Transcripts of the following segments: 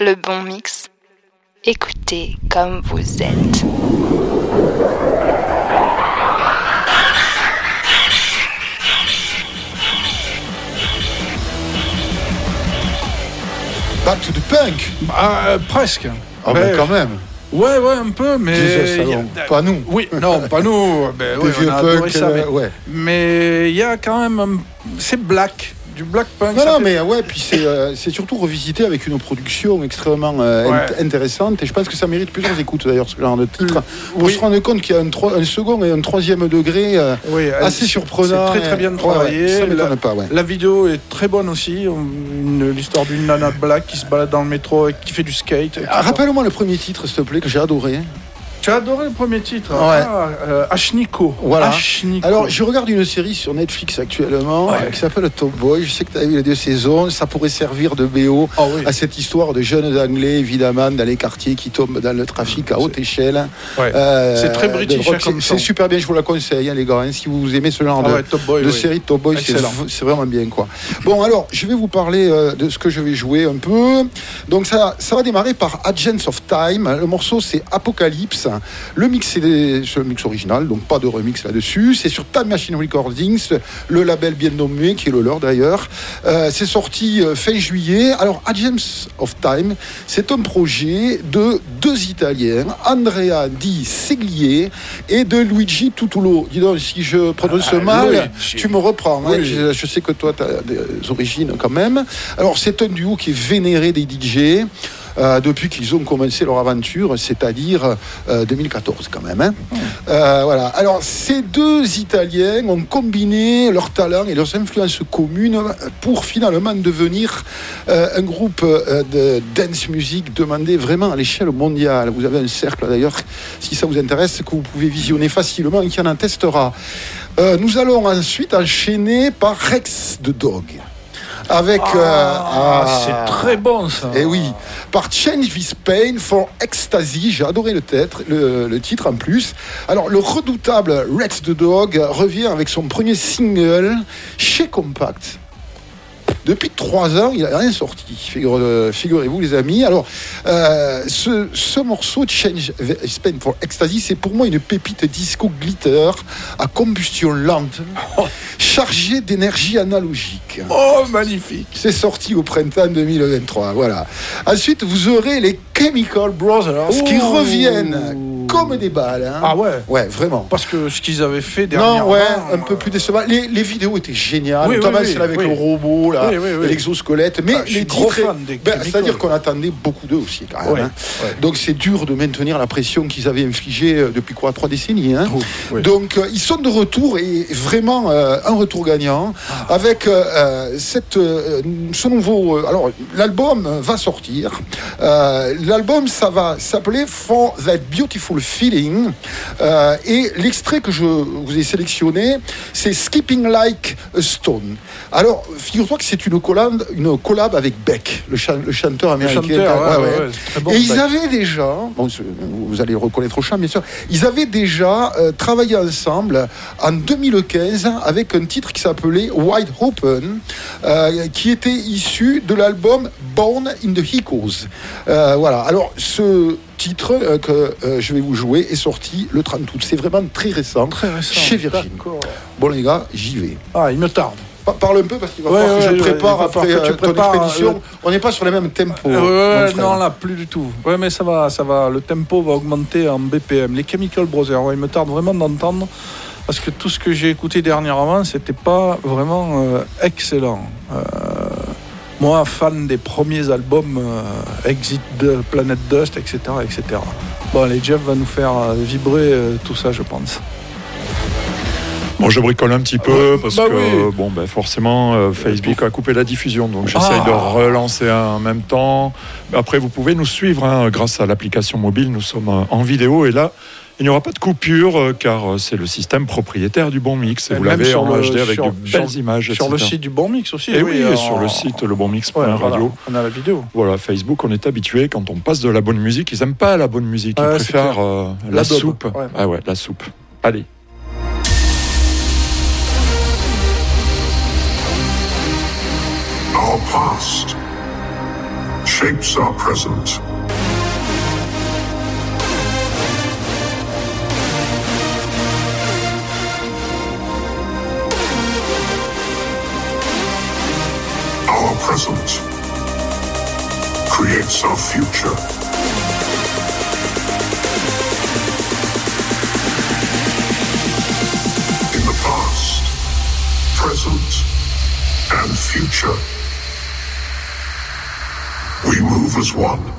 le bon mix. Écoutez comme vous êtes. Back to the punk Ah, presque. Ah ben quand même Ouais, ouais, un peu, mais. A- pas nous. Oui, non, pas nous. Ben, vieux on a adoré punk, ça, euh, mais- ouais. Mais il y a quand même. un- C'est black. Du black punk. Non, ça non, fait- mais ouais, puis c'est euh, surtout revisité avec une production extrêmement euh, Ouais. int- intéressante et je pense que ça mérite plusieurs écoutes d'ailleurs, ce genre de titre. Pour se rendre compte qu'il y a un, un second et un troisième degré euh, Oui, assez surprenant. C'est très très bien Ouais, travaillé. ouais, m'étonne la, pas, ouais. la vidéo est très bonne aussi. L'histoire d'une nana black qui se balade dans le métro et qui fait du skate. Ah. Rappelle-moi le premier titre, s'il te plaît, que j'ai adoré. Tu as adoré le premier titre. Ouais. Ah, euh, Ashniko. Voilà. Ashniko. Alors, je regarde une série sur Netflix actuellement Ouais. qui s'appelle Top Boy. Je sais que tu as vu les deux saisons. Ça pourrait servir de BO Ah oui. à cette histoire de jeunes Anglais, évidemment, dans les quartiers qui tombent dans le trafic à haute échelle. Ouais. Euh, C'est très british, hein, C'est super bien, je vous la conseille, hein, les gars. hein, si vous aimez ce genre Ah de, Top Boy. de oui. série de Top Boy, c'est vraiment bien quoi. Bon alors, je vais vous parler euh, de ce que je vais jouer un peu. Donc ça, ça va démarrer par Agents of Time. Le morceau c'est Apocalypse. Le mix c'est le mix original, donc pas de remix là-dessus. C'est sur Time Machine Recordings, le label bien nommé qui est le leur d'ailleurs. Euh, c'est sorti euh, fin juillet. Alors Agents of Time, c'est un projet de deux Italiens, Andrea Di Seglier et de Luigi Tutulo. Dis donc, si je prononce Ah, mal, Luigi. tu me reprends. hein. Je, je sais que toi, tu as des origines quand même. Alors, c'est un duo qui est vénéré des DJ. Euh, depuis qu'ils ont commencé leur aventure, c'est-à-dire euh, 2014 quand même. hein. Euh, voilà. Alors, ces deux Italiens ont combiné leurs talents et leurs influences communes pour finalement devenir euh, un groupe euh, de dance music demandé vraiment à l'échelle mondiale. Vous avez un cercle d'ailleurs, si ça vous intéresse, que vous pouvez visionner facilement et qui en attestera. Euh, nous allons ensuite enchaîner par Rex the Dog. Avec. euh, Ah, ah, c'est très bon ça. eh oui, par Change This Pain for Ecstasy, j'ai adoré le titre, le, le titre en plus. Alors, le redoutable Rex the Dog revient avec son premier single chez Compact. Depuis trois ans, il n'a rien sorti, figure- figurez-vous les amis. Alors, euh, ce, ce morceau, Change Pain for Ecstasy, c'est pour moi une pépite disco glitter à combustion lente, chargée d'énergie analogique. Oh, magnifique. C'est sorti au printemps 2023. Voilà. Ensuite, vous aurez les Chemical Brothers qui Oh. reviennent comme des balles. hein. Ah ouais. Ouais, vraiment. Parce que ce qu'ils avaient fait dernièrement. Non, ouais, un peu plus décevant. Les, les vidéos étaient géniales, Oui, notamment oui, oui, celle avec le robot, là, l'exosquelette. Mais Ah, suis les titres, ben, c'est-à-dire qu'on attendait beaucoup d'eux aussi, quand même. Ouais, hein. Donc c'est dur de maintenir la pression qu'ils avaient infligée euh, depuis quoi, trois décennies. hein. Donc euh, ils sont de retour et vraiment euh, un retour gagnant Ah. avec euh, euh, cette, euh, ce nouveau. euh, alors l'album va sortir. Euh, l'album ça va s'appeler For That Beautiful Feeling Euh, et l'extrait que je vous ai sélectionné c'est Skipping Like a Stone. Alors figure-toi que c'est une collab, une collab avec Beck, le, chan- le chanteur Le américain. chanteur, ouais, Ouais, ouais, ouais. ouais, c'est très bon, et ils avaient déjà, bon, vous allez le reconnaître au chant bien sûr, ils avaient déjà euh, travaillé ensemble en 2015 avec un titre qui s'appelait Wide Open, euh, qui était issu de l'album Born in the. Euh, voilà, alors ce titre euh, que euh, je vais vous jouer est sorti le 30 août. C'est vraiment très récent, Très récent. chez Virgin. Bon les gars, j'y vais. Ah, il me tarde. Pa- Parle un peu parce qu'il va Ouais, falloir ouais, que je prépare après tu euh, ton prépares, expédition. euh, On n'est pas sur les mêmes tempos. Non, là, plus du tout. Ouais, mais ça va, ça va. Le tempo va augmenter en BPM. Les Chemical Brothers, ouais, il me tarde vraiment d'entendre. Parce que tout ce que j'ai écouté dernièrement, c'était pas vraiment excellent. Moi, fan des premiers albums euh, Exit de Planet Dust, etc., etc. Bon, allez, Jeff va nous faire euh, vibrer euh, tout ça, je pense. Bon, je bricole un petit peu parce bah que oui. bon, ben forcément, euh, Facebook a coupé la diffusion, donc j'essaye Ah. de relancer en même temps. Après, vous pouvez nous suivre hein, grâce à l'application mobile. Nous sommes en vidéo et là, il n'y aura pas de coupure euh, car euh, c'est le système propriétaire du Bon Mix. Et vous l'avez en HD avec de belles images. Sur le site du Bon Mix aussi. Et oui, sur le site lebonmix.radio. Ouais, voilà, on a la vidéo. Voilà, Facebook, on est habitué quand on passe de la bonne musique, ils n'aiment pas la bonne musique, ils préfèrent euh, la, soupe. Ah ouais, la soupe. Allez. creates our future. In the past, present, and future, we move as one.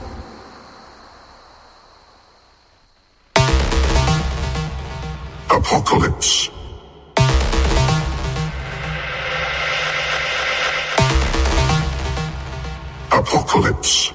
Apocalypse. apocalypse.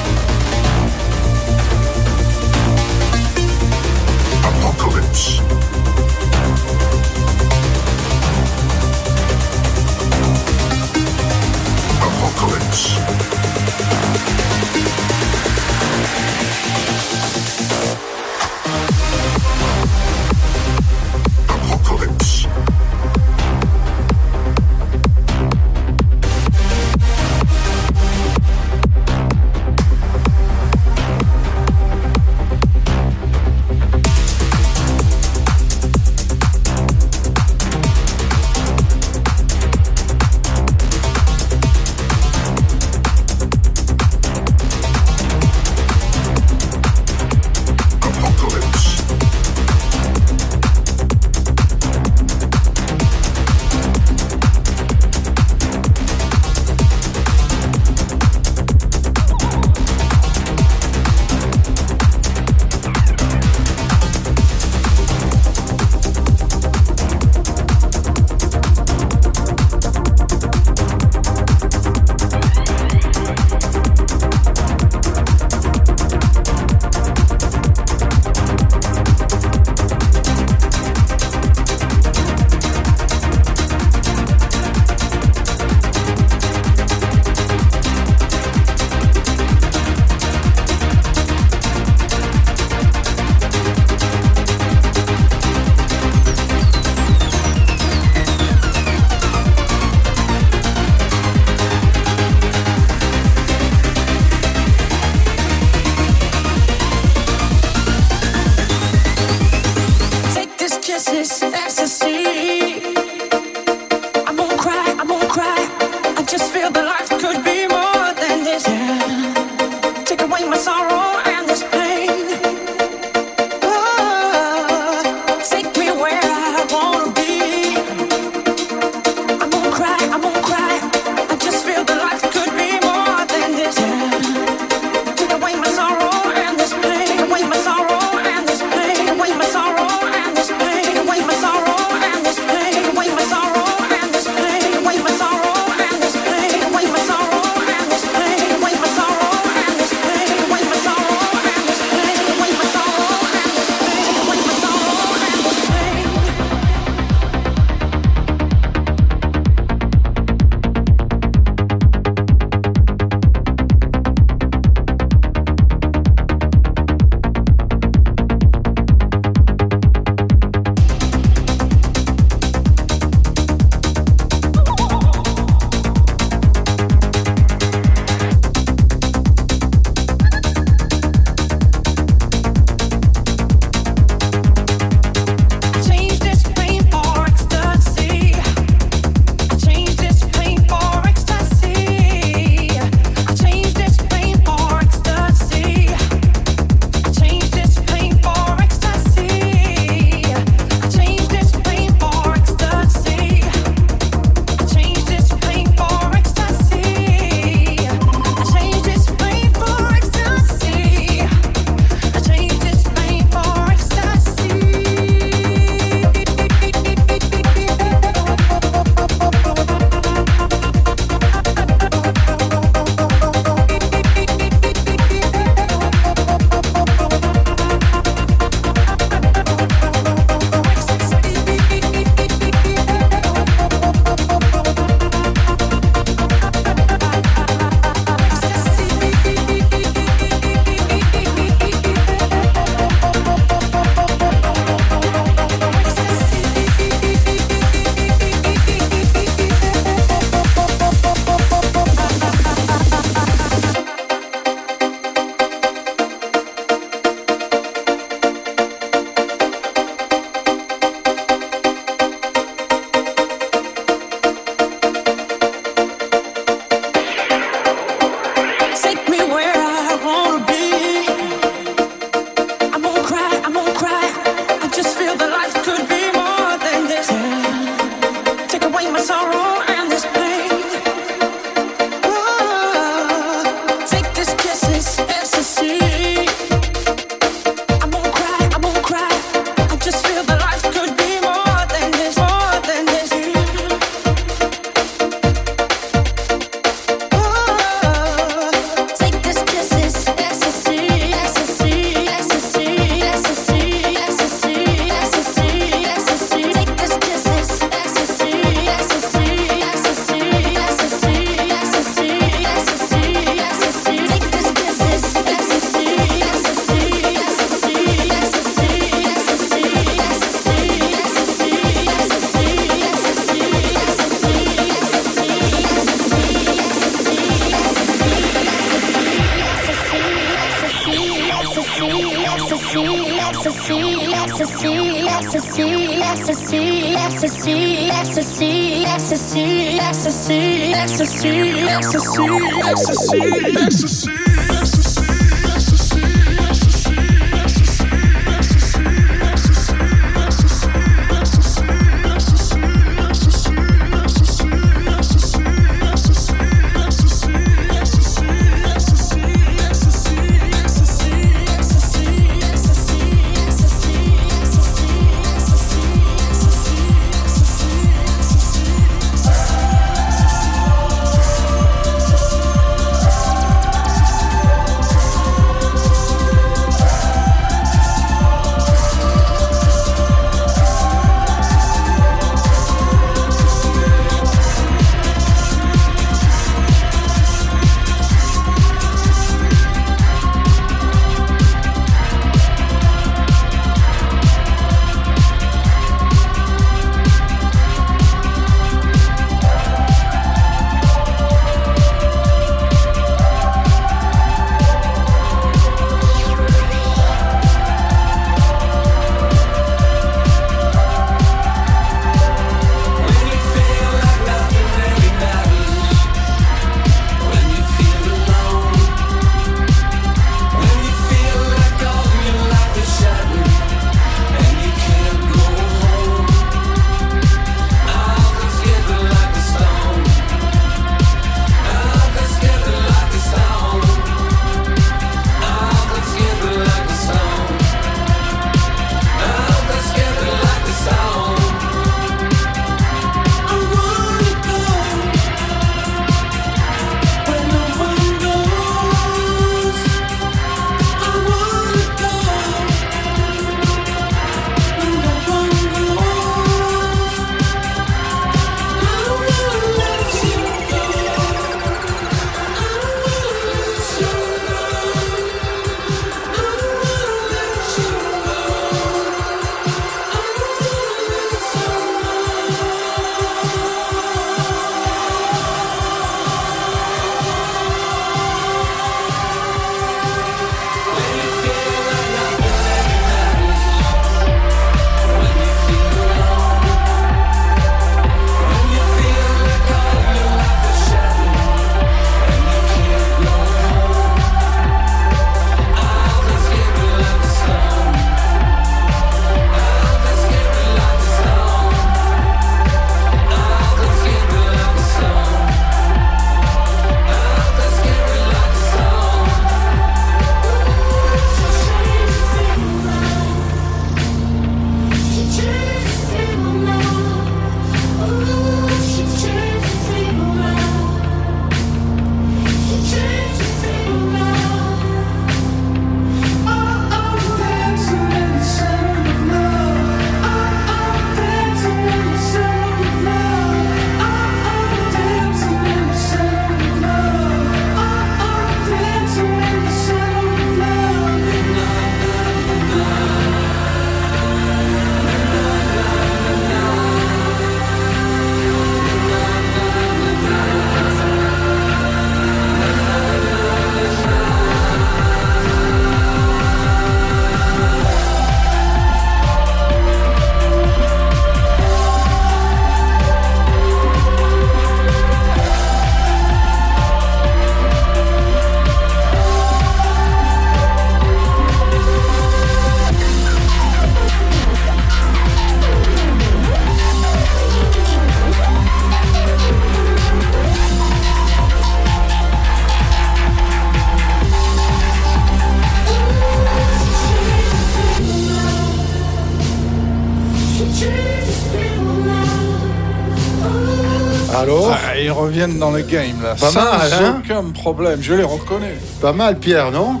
Reviennent dans le game là. Pas sans mal, hein aucun problème, je les reconnais. Pas mal, Pierre, non?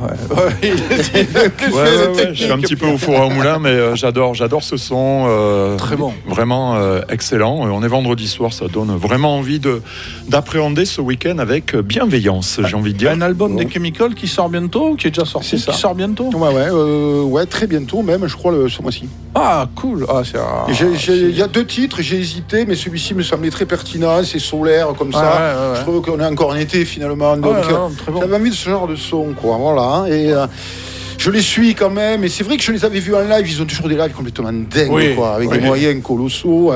Ouais, ouais, Ouais, ouais, ouais, je suis un petit peu au four et au moulin, mais euh, j'adore, j'adore ce son. euh, Très bon. Vraiment euh, excellent. On est vendredi soir, ça donne vraiment envie de d'appréhender ce week-end avec bienveillance, j'ai envie de dire. un album des Chemicals qui sort bientôt, qui est déjà sorti, ça. qui sort bientôt? Ouais, ouais, euh, ouais, très bientôt même, je crois, le, ce mois-ci. Ah, cool. Ah, Il y a deux titres, j'ai hésité, mais celui-ci me semblait très pertinent, c'est solaire comme ça. Ouais, ouais, ouais. Je trouve qu'on est encore en été finalement. Donc, bon. j'avais envie de ce genre de son, quoi. Voilà. Et euh, je les suis quand même. Et c'est vrai que je les avais vus en live. Ils ont toujours des lives complètement dingues, Oui, quoi, avec oui. des moyens colossaux.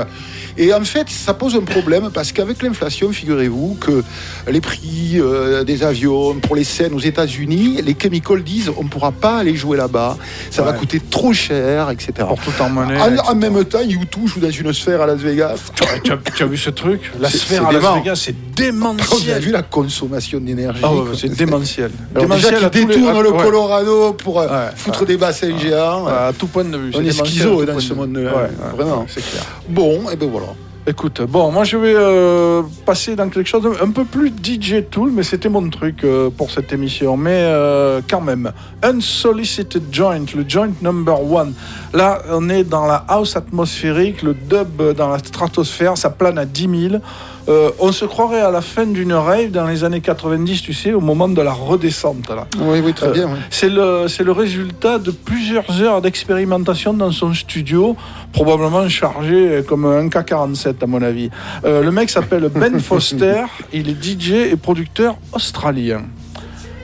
Et en fait, ça pose un problème parce qu'avec l'inflation, figurez-vous que les prix euh, des avions pour les scènes aux États-Unis, les chemicals disent on ne pourra pas aller jouer là-bas, ça va coûter trop cher, etc. Pour tout. En, etc. en même temps, U2 joue dans une sphère à Las Vegas. Tu as, tu as- tu as vu ce truc? La sphère à Las. Vegas, c'est Vous avez démentiel. vu la consommation d'énergie Ah ouais, c'est démentiel. Alors démentiel déjà qui les- le. Colorado pour euh, Ouais, foutre des bassins géants. À tout point de vue. On est démentiel schizo dans ce monde-là, vraiment. C'est clair. Bon, et ben voilà. Écoute, bon, moi je vais euh, passer dans quelque chose un peu plus DJ Tool, mais c'était mon truc euh, pour cette émission. Mais euh, quand même, Unsolicited Joint, le joint number one. Là, on est dans la house atmosphérique, le dub dans la stratosphère, ça plane à 10 000. Euh, on se croirait à la fin d'une rave dans les années 90, tu sais, au moment de la redescente. Là. Oui, oui, très Euh, bien. oui. C'est le, résultat de plusieurs heures d'expérimentation dans son studio, probablement chargé comme un K-47 à mon avis. Euh, le mec s'appelle Ben Foster, il est DJ et producteur australien.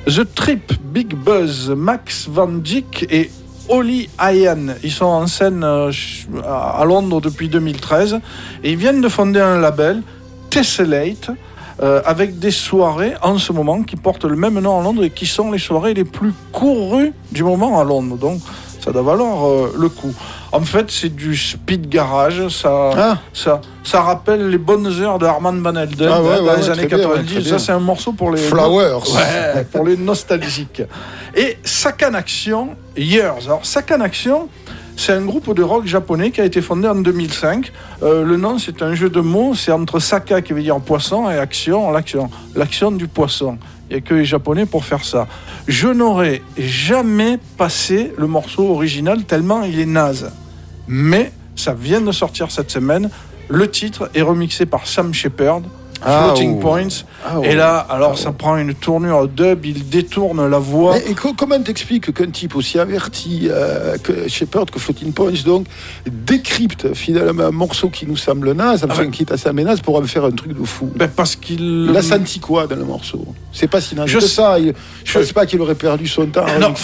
The Trip, Big Buzz, Max Van Dyck et Oli Ayan. Ils sont en scène à Londres depuis 2013 et ils viennent de fonder un label, Tessellate, euh, avec des soirées en ce moment qui portent le même nom à Londres et qui sont les soirées les plus courues du moment à Londres. Donc ça doit valoir euh, le coup. En fait, c'est du speed garage. Ça, Ah. ça, ça rappelle les bonnes heures de Armand Van Helden Ah ouais, hein, dans ouais, les ouais, années très bien, 90. très bien. ça, c'est un morceau pour les Flowers. Ouais, pour les nostalgiques. Et Sakan Action, Years. Alors, Sakan Action, c'est un groupe de rock japonais qui a été fondé en 2005. Euh, le nom, c'est un jeu de mots. C'est entre Saka, qui veut dire poisson, et action, l'action. L'action du poisson. Il n'y a que les Japonais pour faire ça. Je n'aurais jamais passé le morceau original tellement il est naze. Mais ça vient de sortir cette semaine. Le titre est remixé par Sam Shepard, Floating oh. Points. Ah. Et là, alors ça prend une tournure dub, il détourne la voix. Mais, et co- comment t'expliques qu'un type aussi averti euh, que Shepard, que Floating Points, donc, décrypte finalement un morceau qui nous semble naze, enfin Ah ouais. qui est assez naze, pour en faire un truc de fou? Ben, parce qu'il. Il a senti quoi dans le morceau? C'est pas si naze Je que ça. Il, je je- pense pas qu'il aurait perdu son temps. Non,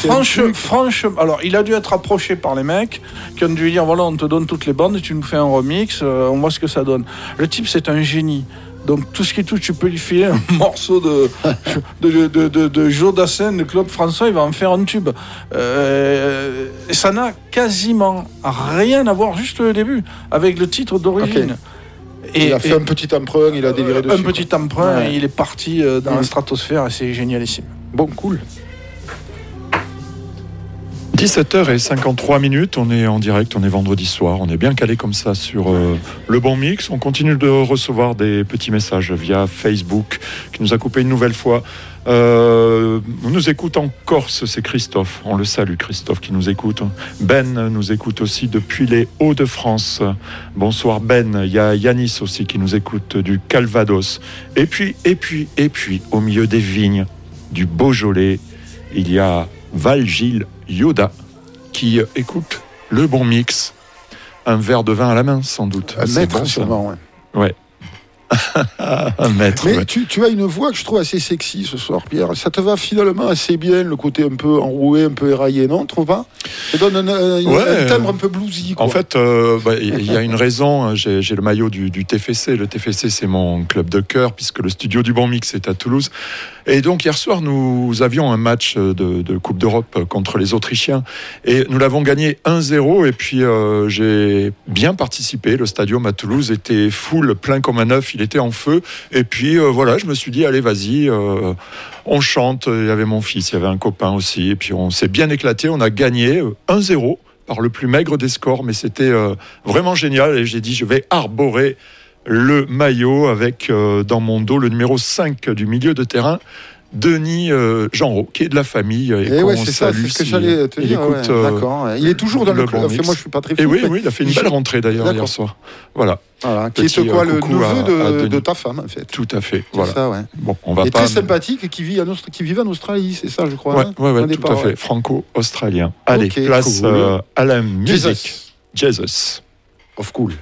franchement, alors il a dû être approché par les mecs qui ont dû lui dire voilà, on te donne toutes les bandes, tu nous fais un remix, euh, on voit ce que ça donne. Le type, c'est un génie. Donc tout ce qui touche, tu peux lui filer un morceau de, de, de, de, de Joe Dassin, de Claude François, il va en faire un tube. Euh, et ça n'a quasiment rien à voir, juste le début, avec le titre d'origine. il a et- fait un petit emprunt, il a déliré un dessus. quoi. petit emprunt Ouais. et il est parti euh, dans Mm. la stratosphère et c'est génialissime. Bon, cool. 17h53 minutes, on est en direct, on est vendredi soir, on est bien calé comme ça sur euh, le bon mix. On continue de recevoir des petits messages via Facebook qui nous a coupé une nouvelle fois. Euh, on nous écoute en Corse, c'est Christophe. On le salue, Christophe, qui nous écoute. Ben nous écoute aussi depuis les Hauts-de-France. Bonsoir Ben. Il y a Yanis aussi qui nous écoute du Calvados. Et puis, et puis, et puis, au milieu des vignes du Beaujolais, il y a Val-Gilles Yoda qui écoute le bon mix. Un verre de vin à la main, sans doute. Un C'est maître, bon, sûrement. ouais. Un maître. Mais ouais. tu, tu as une voix que je trouve assez sexy ce soir, Pierre. Ça te va finalement assez bien, le côté un peu enroué, un peu éraillé, non Tu trouves pas? Ça donne un, un- Ouais, un timbre un peu bluesy. Quoi. En fait, euh, bah, il y a une raison. hein. J'ai j'ai le maillot du, du TFC. Le TFC, c'est mon club de cœur, puisque le studio du Bon Mix est à Toulouse. Et donc, hier soir, nous avions un match de, de Coupe d'Europe contre les Autrichiens. Et nous l'avons gagné 1-0. Et puis, euh, j'ai bien participé. Le stadium à Toulouse était full, plein comme un œuf. Il était en feu. Et puis, euh, voilà, je me suis dit, allez, vas-y, euh, on chante. Il y avait mon fils, il y avait un copain aussi. Et puis, on s'est bien éclaté. On a gagné euh, 1-0 par le plus maigre des scores, mais c'était euh, vraiment génial. Et j'ai dit, je vais arborer le maillot avec euh, dans mon dos le numéro 5 du milieu de terrain, Denis euh, Genreau, qui est de la famille. Et, Et qu'on ouais, c'est ça, c'est ce que si j'allais te il dire. écoute, ouais, euh, D'accord. Il est toujours dans le, le club. Enfin, moi, je suis pas très Et fou, oui, oui, il a fait une belle rentrée d'ailleurs hier soir. Voilà, Voilà, qui est quoi euh, le neveu de, ta femme, en fait. tout à fait. C'est Voilà. ça, ouais. Bon, on va Et pas. très sympathique et qui vit, en Austra- qui vit en Australie, c'est ça, je crois. Ouais, hein, ouais, tout départ, à fait. Franco-australien. Allez, Ok, place cool. euh, à la musique. Jesus. Jesus. Of cool.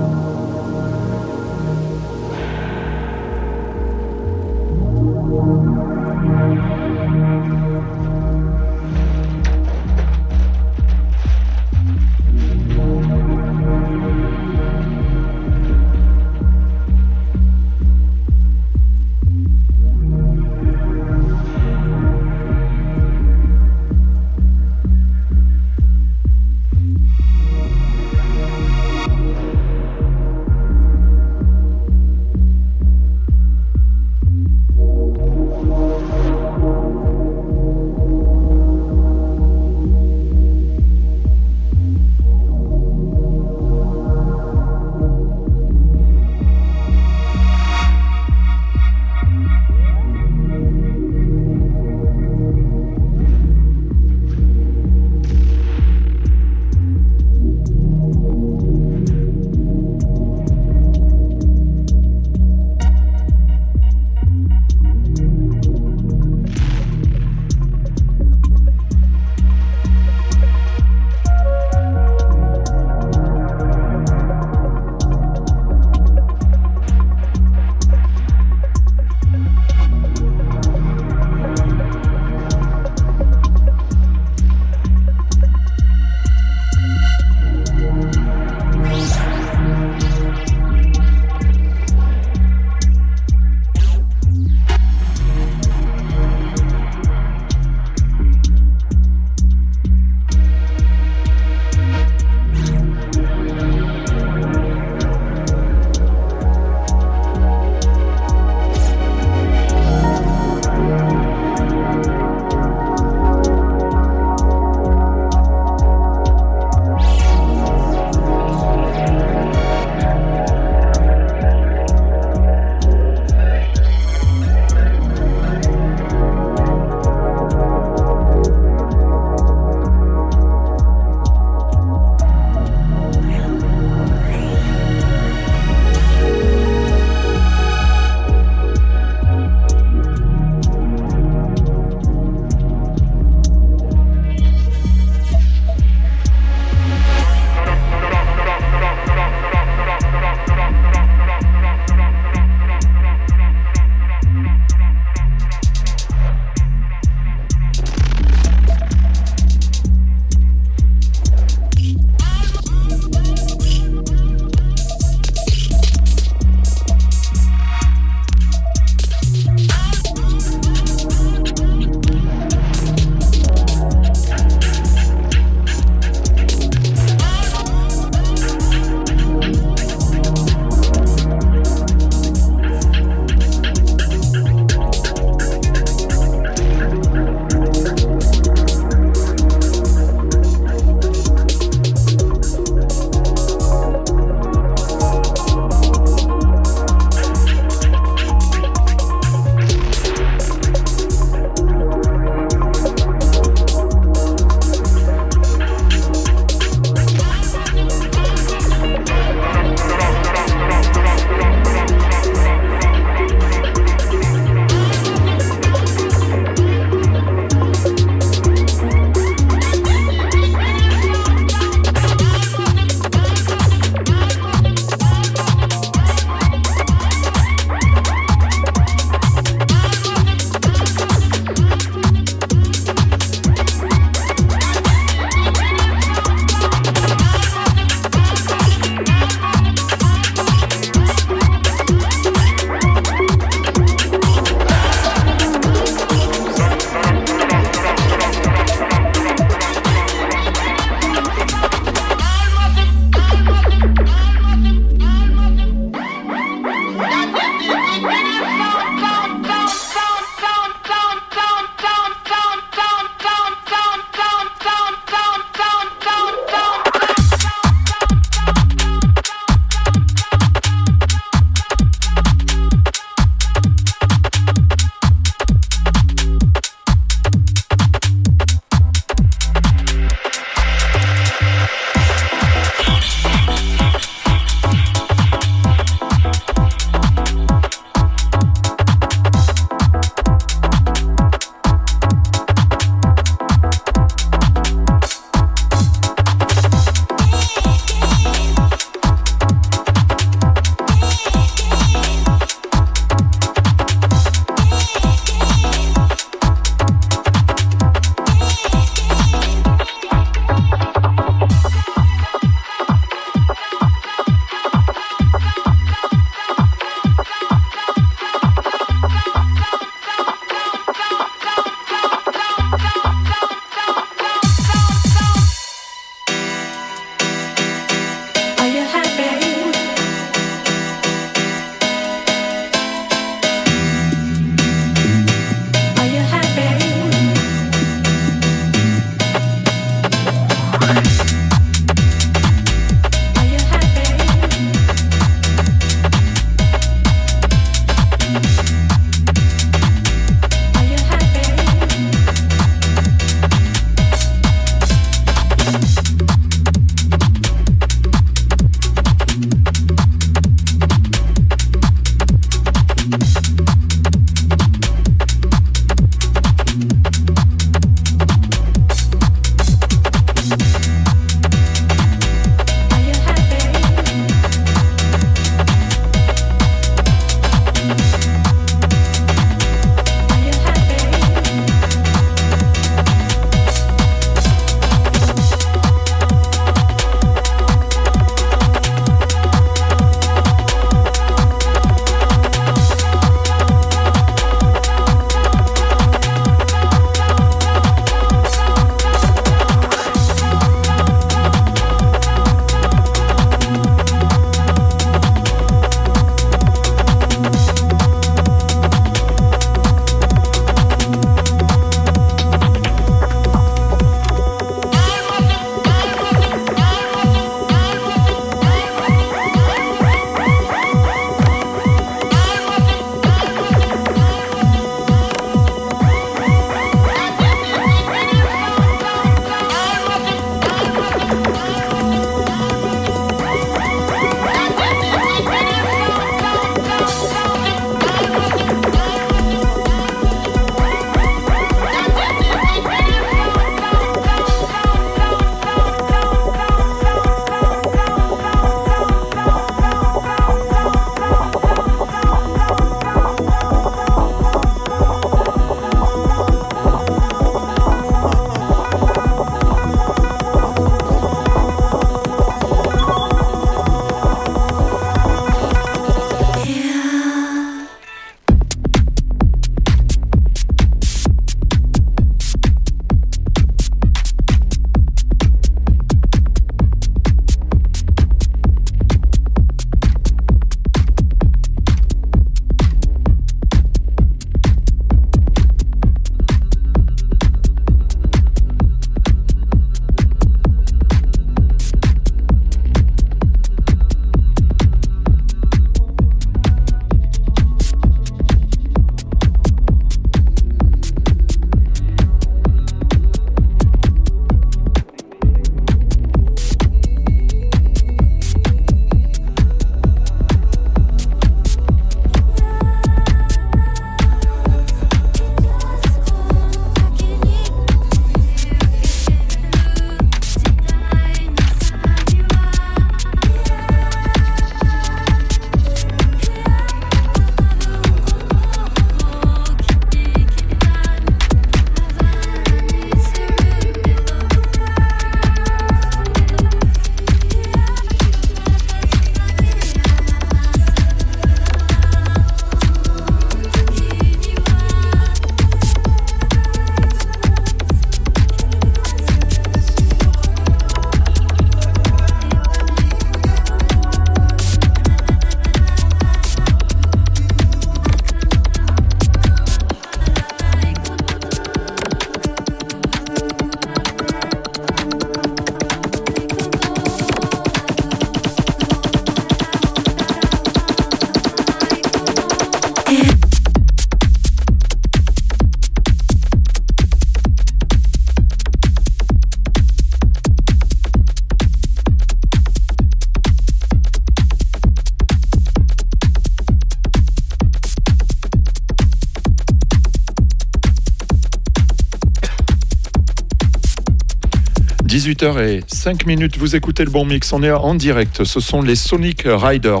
18h et 5 minutes, vous écoutez le bon mix, on est en direct. Ce sont les Sonic Riders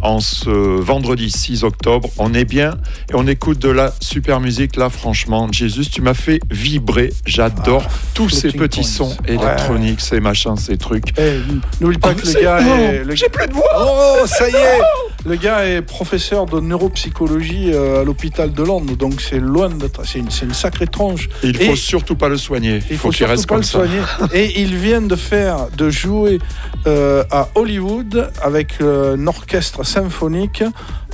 en ce vendredi 6 octobre. On est bien et on écoute de la super musique. Là, franchement, Jésus, tu m'as fait vibrer. J'adore tous ces petits Points. sons électroniques, ces machins, ces trucs. Eh, N'oublie pas Oh, que le gars oh, est. J'ai plus de voix Oh, ça y est Le gars est professeur de neuropsychologie euh, à l'hôpital de Londres, donc c'est loin d'être. C'est une, une sacrée tronche. Il faut Et- surtout pas le soigner. Il Il faut, faut qu'il surtout reste pas comme le ça. soigner. Et il vient de faire, de jouer euh, à Hollywood avec euh, un orchestre symphonique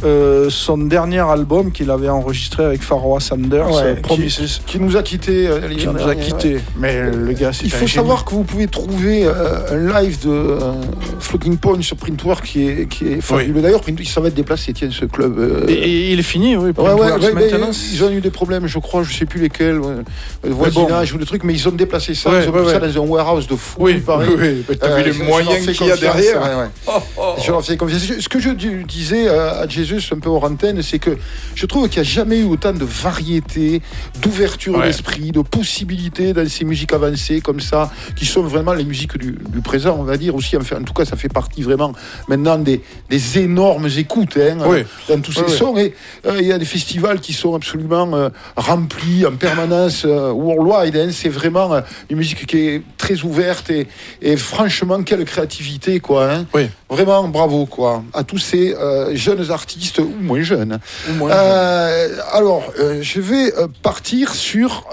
euh, son dernier album qu'il avait enregistré avec Pharoah Sanders, Ouais, qui- Promises, Qui nous a quittés. euh, qui nous a ouais. quittés. Mais euh, le gars, c'est Il un faut génie. savoir que vous pouvez trouver euh, un live de euh, Floating Point sur Printwork qui est, qui est fabuleux. D'ailleurs, Printwork, ça va être déplacé, tiens, ce club. euh, Et, et il est fini, oui. Ouais, ouais, Printworks, ouais, mais maintenant, ils ont eu des problèmes, je crois, je sais plus lesquels, voisinage ou des trucs, mais ils ont déplacé ça, ils ont mis ça dans un warehouse de fou, Oui, paraît. oui, oui. T'as Euh, vu les moyens qu'il y a derrière ouais, ouais. Je leur fais confiance. Ce que je di- disais à Jésus un peu hors antenne, c'est que je trouve qu'il n'y a jamais eu autant de variété, d'ouverture d'esprit, de possibilités dans ces musiques avancées comme ça, qui sont vraiment les musiques du, du présent, on va dire aussi. Enfin, en tout cas, ça fait partie vraiment maintenant des, des énormes écoutes hein, Oui. dans tous ces Oui, sons. Et euh, il y a des festivals qui sont absolument euh, remplis en permanence euh, worldwide. hein. C'est vraiment une musique qui est très ouverte et, et franchement, quelle créativité, quoi. hein. Oui. Vraiment, bravo, quoi, à tous ces jeunes artistes ou moins jeunes. Moins, alors, je vais partir sur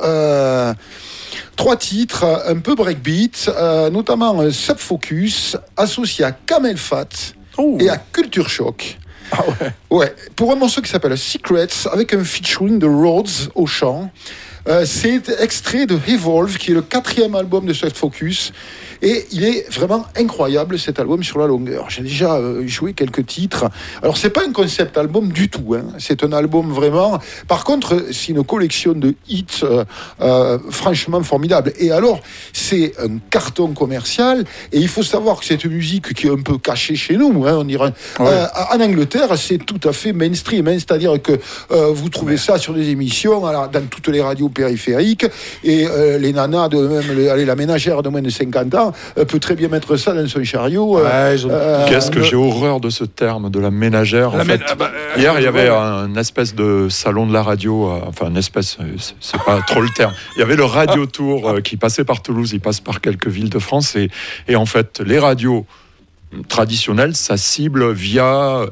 trois titres un peu breakbeat, euh, notamment euh, Subfocus, associé à Camel Fat Oh. et à Culture Shock. Ah ouais. Ouais, pour un morceau qui s'appelle Secrets, avec un featuring de Rhodes au chant. Euh, c'est extrait de Evolve, qui est le quatrième album de Soft Focus. Et il est vraiment incroyable cet album sur la longueur. J'ai déjà euh, joué quelques titres. Alors c'est pas un concept album du tout. hein. C'est un album vraiment. Par contre, c'est une collection de hits euh, euh, franchement formidable. Et alors, c'est un carton commercial. Et il faut savoir que cette musique qui est un peu cachée chez nous, hein, on dirait. en Angleterre, c'est tout à fait mainstream. hein. C'est-à-dire que vous trouvez ça sur des émissions, alors, dans toutes les radios périphériques. Et euh, les nanas, de même, allez, la ménagère de moins de 50 ans, euh, peut très bien mettre ça dans son chariot. euh, Ouais, euh, Qu'est-ce que le- j'ai horreur de ce terme, de la ménagère. La mé- ah bah, Hier, il y avait ouais. un espèce de salon de la radio, euh, enfin, une espèce, c'est- c'est pas trop le terme. Il y avait le Radio Tour euh, qui passait par Toulouse, il passe par quelques villes de France, et, et en fait, les radios traditionnelles, ça cible via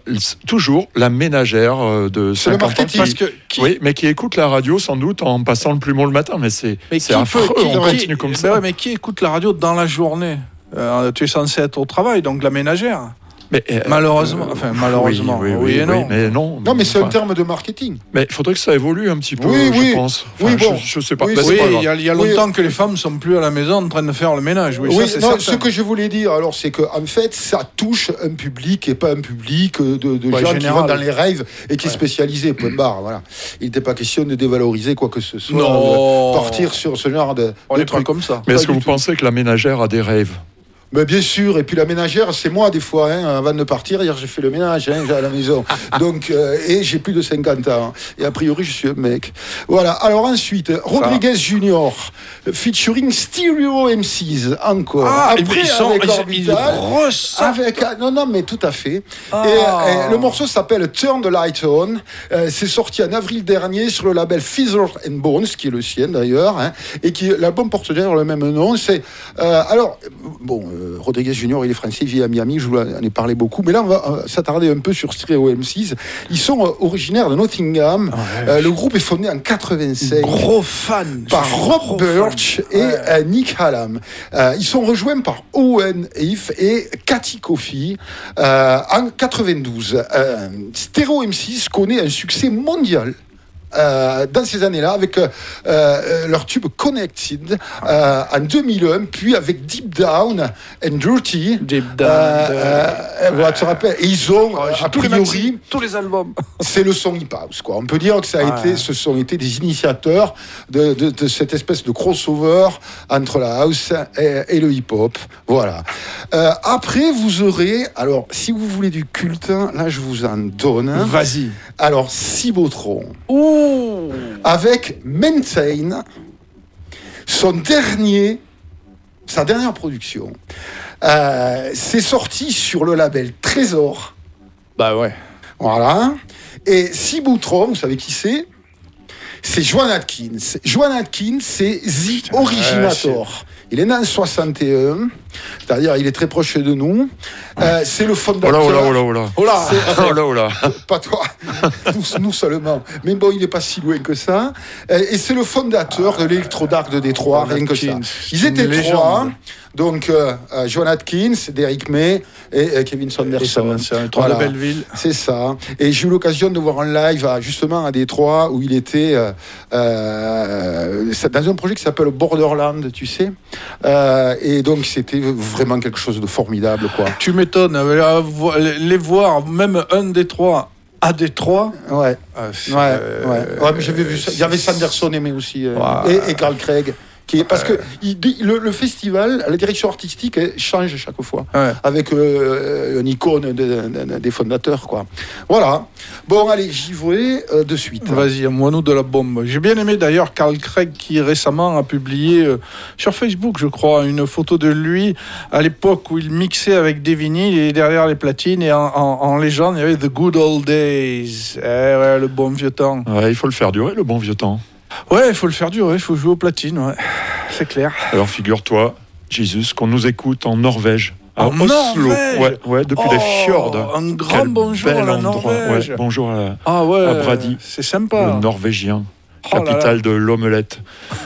toujours la ménagère euh, de C'est le 50 ans. marketing. qui- Parce que qui, Oui, mais qui écoute la radio sans doute en passant le plumeau le matin, mais c'est mais c'est qui affreux, peut- qui- on qui- continue comme ça. ouais, mais qui écoute la radio dans la journée? Euh, Tu es censé être au travail, donc la ménagère. Mais, euh, Malheureusement, enfin, malheureusement, oui, oui, oui oui, et non. oui, mais non. Non, mais c'est Enfin, un terme de marketing. Mais il faudrait que ça évolue un petit peu, Oui, je pense. Oui, bon. Je, je sais pas. Oui, il y a, il y a Oui. longtemps que les femmes sont plus à la maison en train de faire le ménage. Oui, Oui, ça, non, ce que je voulais dire, alors, c'est que en fait, ça touche un public et pas un public euh, de, de Ouais, gens qui vont dans les rêves et qui est Ouais. spécialisé. Point barre. Voilà. Il n'était pas question de dévaloriser quoi que ce soit. Non. de partir sur ce genre de, On n'est pas comme ça. Mais est-ce que vous pensez que la ménagère a des rêves? Mais bien sûr, et puis la ménagère, c'est moi des fois. Hein, avant de partir, hier j'ai fait le ménage hein, à la maison. Donc, euh, et j'ai plus de 50 ans. Et a priori, je suis un mec. Voilà. Alors ensuite, Rodriguez Junior, featuring Stereo MCs encore. Ah, Après, ils sont, avec ils, ils. Avec, ah, non, non, mais tout à fait. Ah. Et, euh, le morceau s'appelle Turn the Light On. Euh, c'est sorti en avril dernier sur le label Feather and Bones, qui est le sien d'ailleurs, hein, et qui l'album porte d'ailleurs le même nom. C'est euh, alors bon, euh, Rodriguez Junior, il est français, il vit à Miami. Je vous en ai parlé beaucoup, mais là on va euh, s'attarder un peu sur Stereo M6. Ils sont euh, originaires de Nottingham. Euh, le groupe est fondé en 85 Gros fan. par Rob Birch fan. et Ouais. euh, Nick Hallam. Euh, ils sont rejoints par Owen Heath et Cathy Coffey euh, en 92. Euh, Stereo M6 connaît un succès mondial. Euh, dans ces années-là, avec euh, euh, leur tube Connected euh, en 2001, puis avec Deep Down and Dirty. Deep Down, voilà, tu te rappelles Et ils ont, j'ai a priori, tous les albums. c'est le son hip house quoi. On peut dire que ça a Ouais. été, ce sont été des initiateurs de, de- de cette espèce de crossover entre la house et, et le hip hop. Voilà. Après, vous aurez, alors si vous voulez du culte, là je vous en donne. Vas-y. Alors Cibotron Ouh. Avec Maintain, son dernier sa dernière production. Euh, c'est sorti sur le label Trésor. Bah ouais. Voilà. Et Ciboutron, vous savez qui c'est? C'est Joan Atkins. Joan Atkins, c'est The Originator. Il est né en 61, c'est-à-dire il est très proche de nous. Euh, c'est le Oh fondateur. oh là, oh là, oh là. Oh là Oh là, oh là. pas toi, nous, nous seulement. Mais bon, il n'est pas si loin que ça. Euh, Et c'est le fondateur de l'électro-dark de Détroit, John rien que ça. Ils étaient trois. Donc, euh, euh, John Atkins, Derek May et euh, Kevin Sanderson. un trois de Voilà. Belleville. C'est ça. Et j'ai eu l'occasion de voir un live justement à Détroit où il était euh, euh, dans un projet qui s'appelle Borderland, tu sais. Euh, et donc c'était vraiment quelque chose de formidable, quoi. Tu m'étonnes, euh, les voir, même un des trois à Détroit. Ouais. euh, c'est, Ouais, euh, ouais. Ouais, j'avais vu ça. Il y avait Sanderson aimé aussi. euh, et, et Carl Craig. Qui est, parce que il le, le festival, la direction artistique elle change chaque fois. Ouais. Avec euh, une icône de- de- de- des fondateurs. Quoi. Voilà. Bon, allez, j'y vais euh, de suite. Vas-y, moi-nous de la bombe. J'ai bien aimé d'ailleurs Carl Craig qui récemment a publié euh, sur Facebook, je crois, une photo de lui à l'époque où il mixait avec des vinyles et derrière les platines et en, en- en légende il y avait The Good Old Days. Eh ouais, le bon vieux temps. Ouais, il faut le faire durer, le bon vieux temps. Ouais, il faut le faire durer, il faut jouer aux platines, ouais. C'est clair. Alors figure-toi, Jesus, qu'on nous écoute en Norvège. À En Oslo. Norvège ouais, ouais, depuis Oh, les fjords. Un grand Quel bonjour bel à la endroit. Norvège. Ouais, bonjour à Ah ouais, à Brady. c'est sympa. le Norvégien, Oh là là. capitale de l'omelette.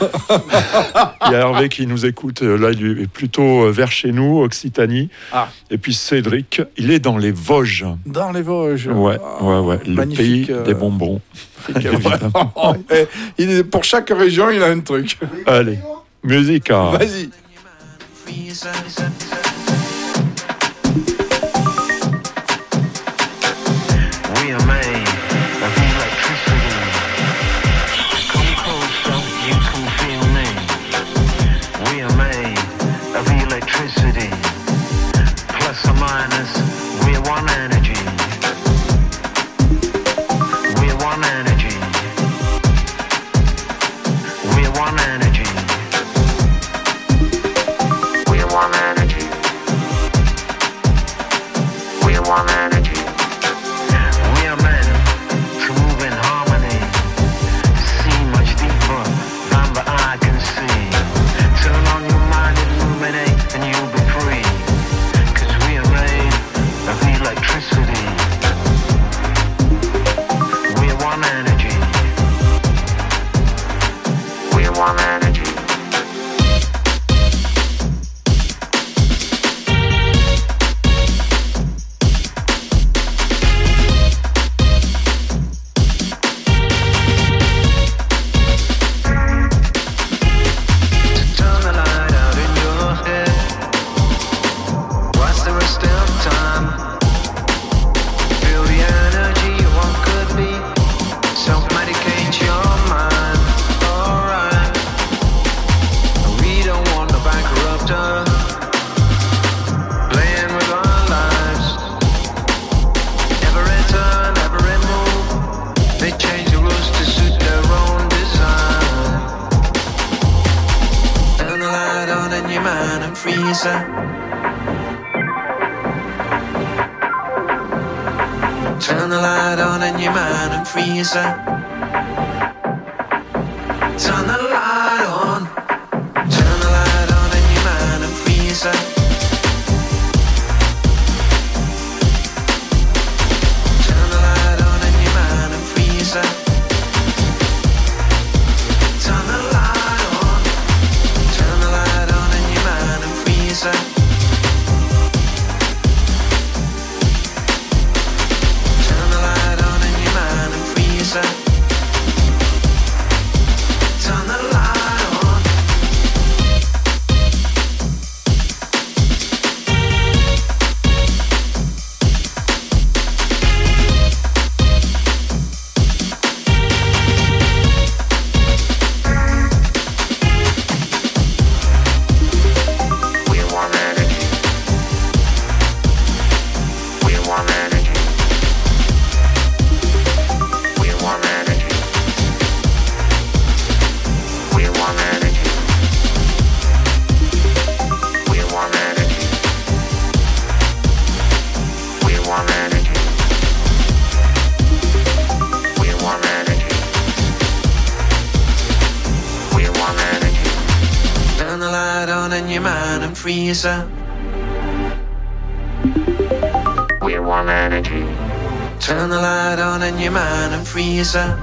il y a Hervé qui nous écoute, euh, là il est plutôt euh, vers chez nous, Occitanie. Ah. Et puis Cédric, il est dans les Vosges. Dans les Vosges. Ouais, Ah, ouais, ouais. Le pays euh, des bonbons. Évidemment. Il est- pour chaque région, il a un truc. Allez, musique. hein. Vas-y. reason.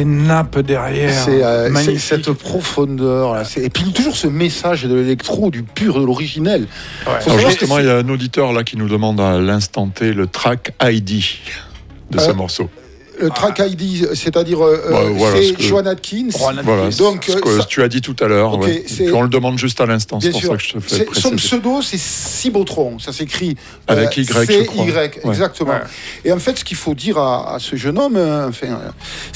Ces nappes derrière. C'est euh, cette profondeur. là. Et puis toujours ce message de l'électro, du pur, de l'originel. Savoir justement, il y a un auditeur là qui nous demande à l'instant T le track ID de ce Euh, morceau. Le track ID, c'est-à-dire euh, Bah, voilà ce c'est que- Joan Atkins. Voilà, Donc, ce que ça- tu as dit tout à l'heure. Ok, ouais. on le demande juste à l'instant, c'est Bien pour sûr. ça que je te fais Son pseudo, c'est Cibotron. Ça s'écrit Avec Y, je crois. C-Y, Ouais. exactement. Ouais. Et en fait, ce qu'il faut dire à, à ce jeune homme, euh, enfin, euh,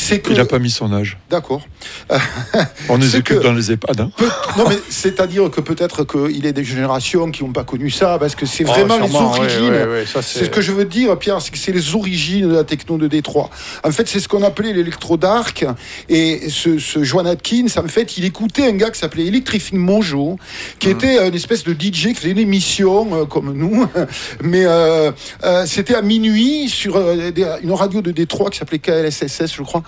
c'est que. Il n'a pas mis son âge. D'accord. On les occupe que- dans les EHPAD. hein. Non, mais c'est-à-dire que peut-être qu'il est des générations qui n'ont pas connu ça, parce que c'est Oh, vraiment les sûrement, ouais, origines. C'est ce que je veux dire, Pierre, c'est que c'est les origines de la techno de Détroit. En fait, c'est ce qu'on appelait l'électro-dark. Et ce, ce Joan Atkins, en fait, il écoutait un gars qui s'appelait Electrifying Mojo, qui était une espèce de DJ qui faisait une émission euh, comme nous. Mais euh, euh, c'était à minuit sur euh, une radio de Détroit qui s'appelait KLSSS, je crois,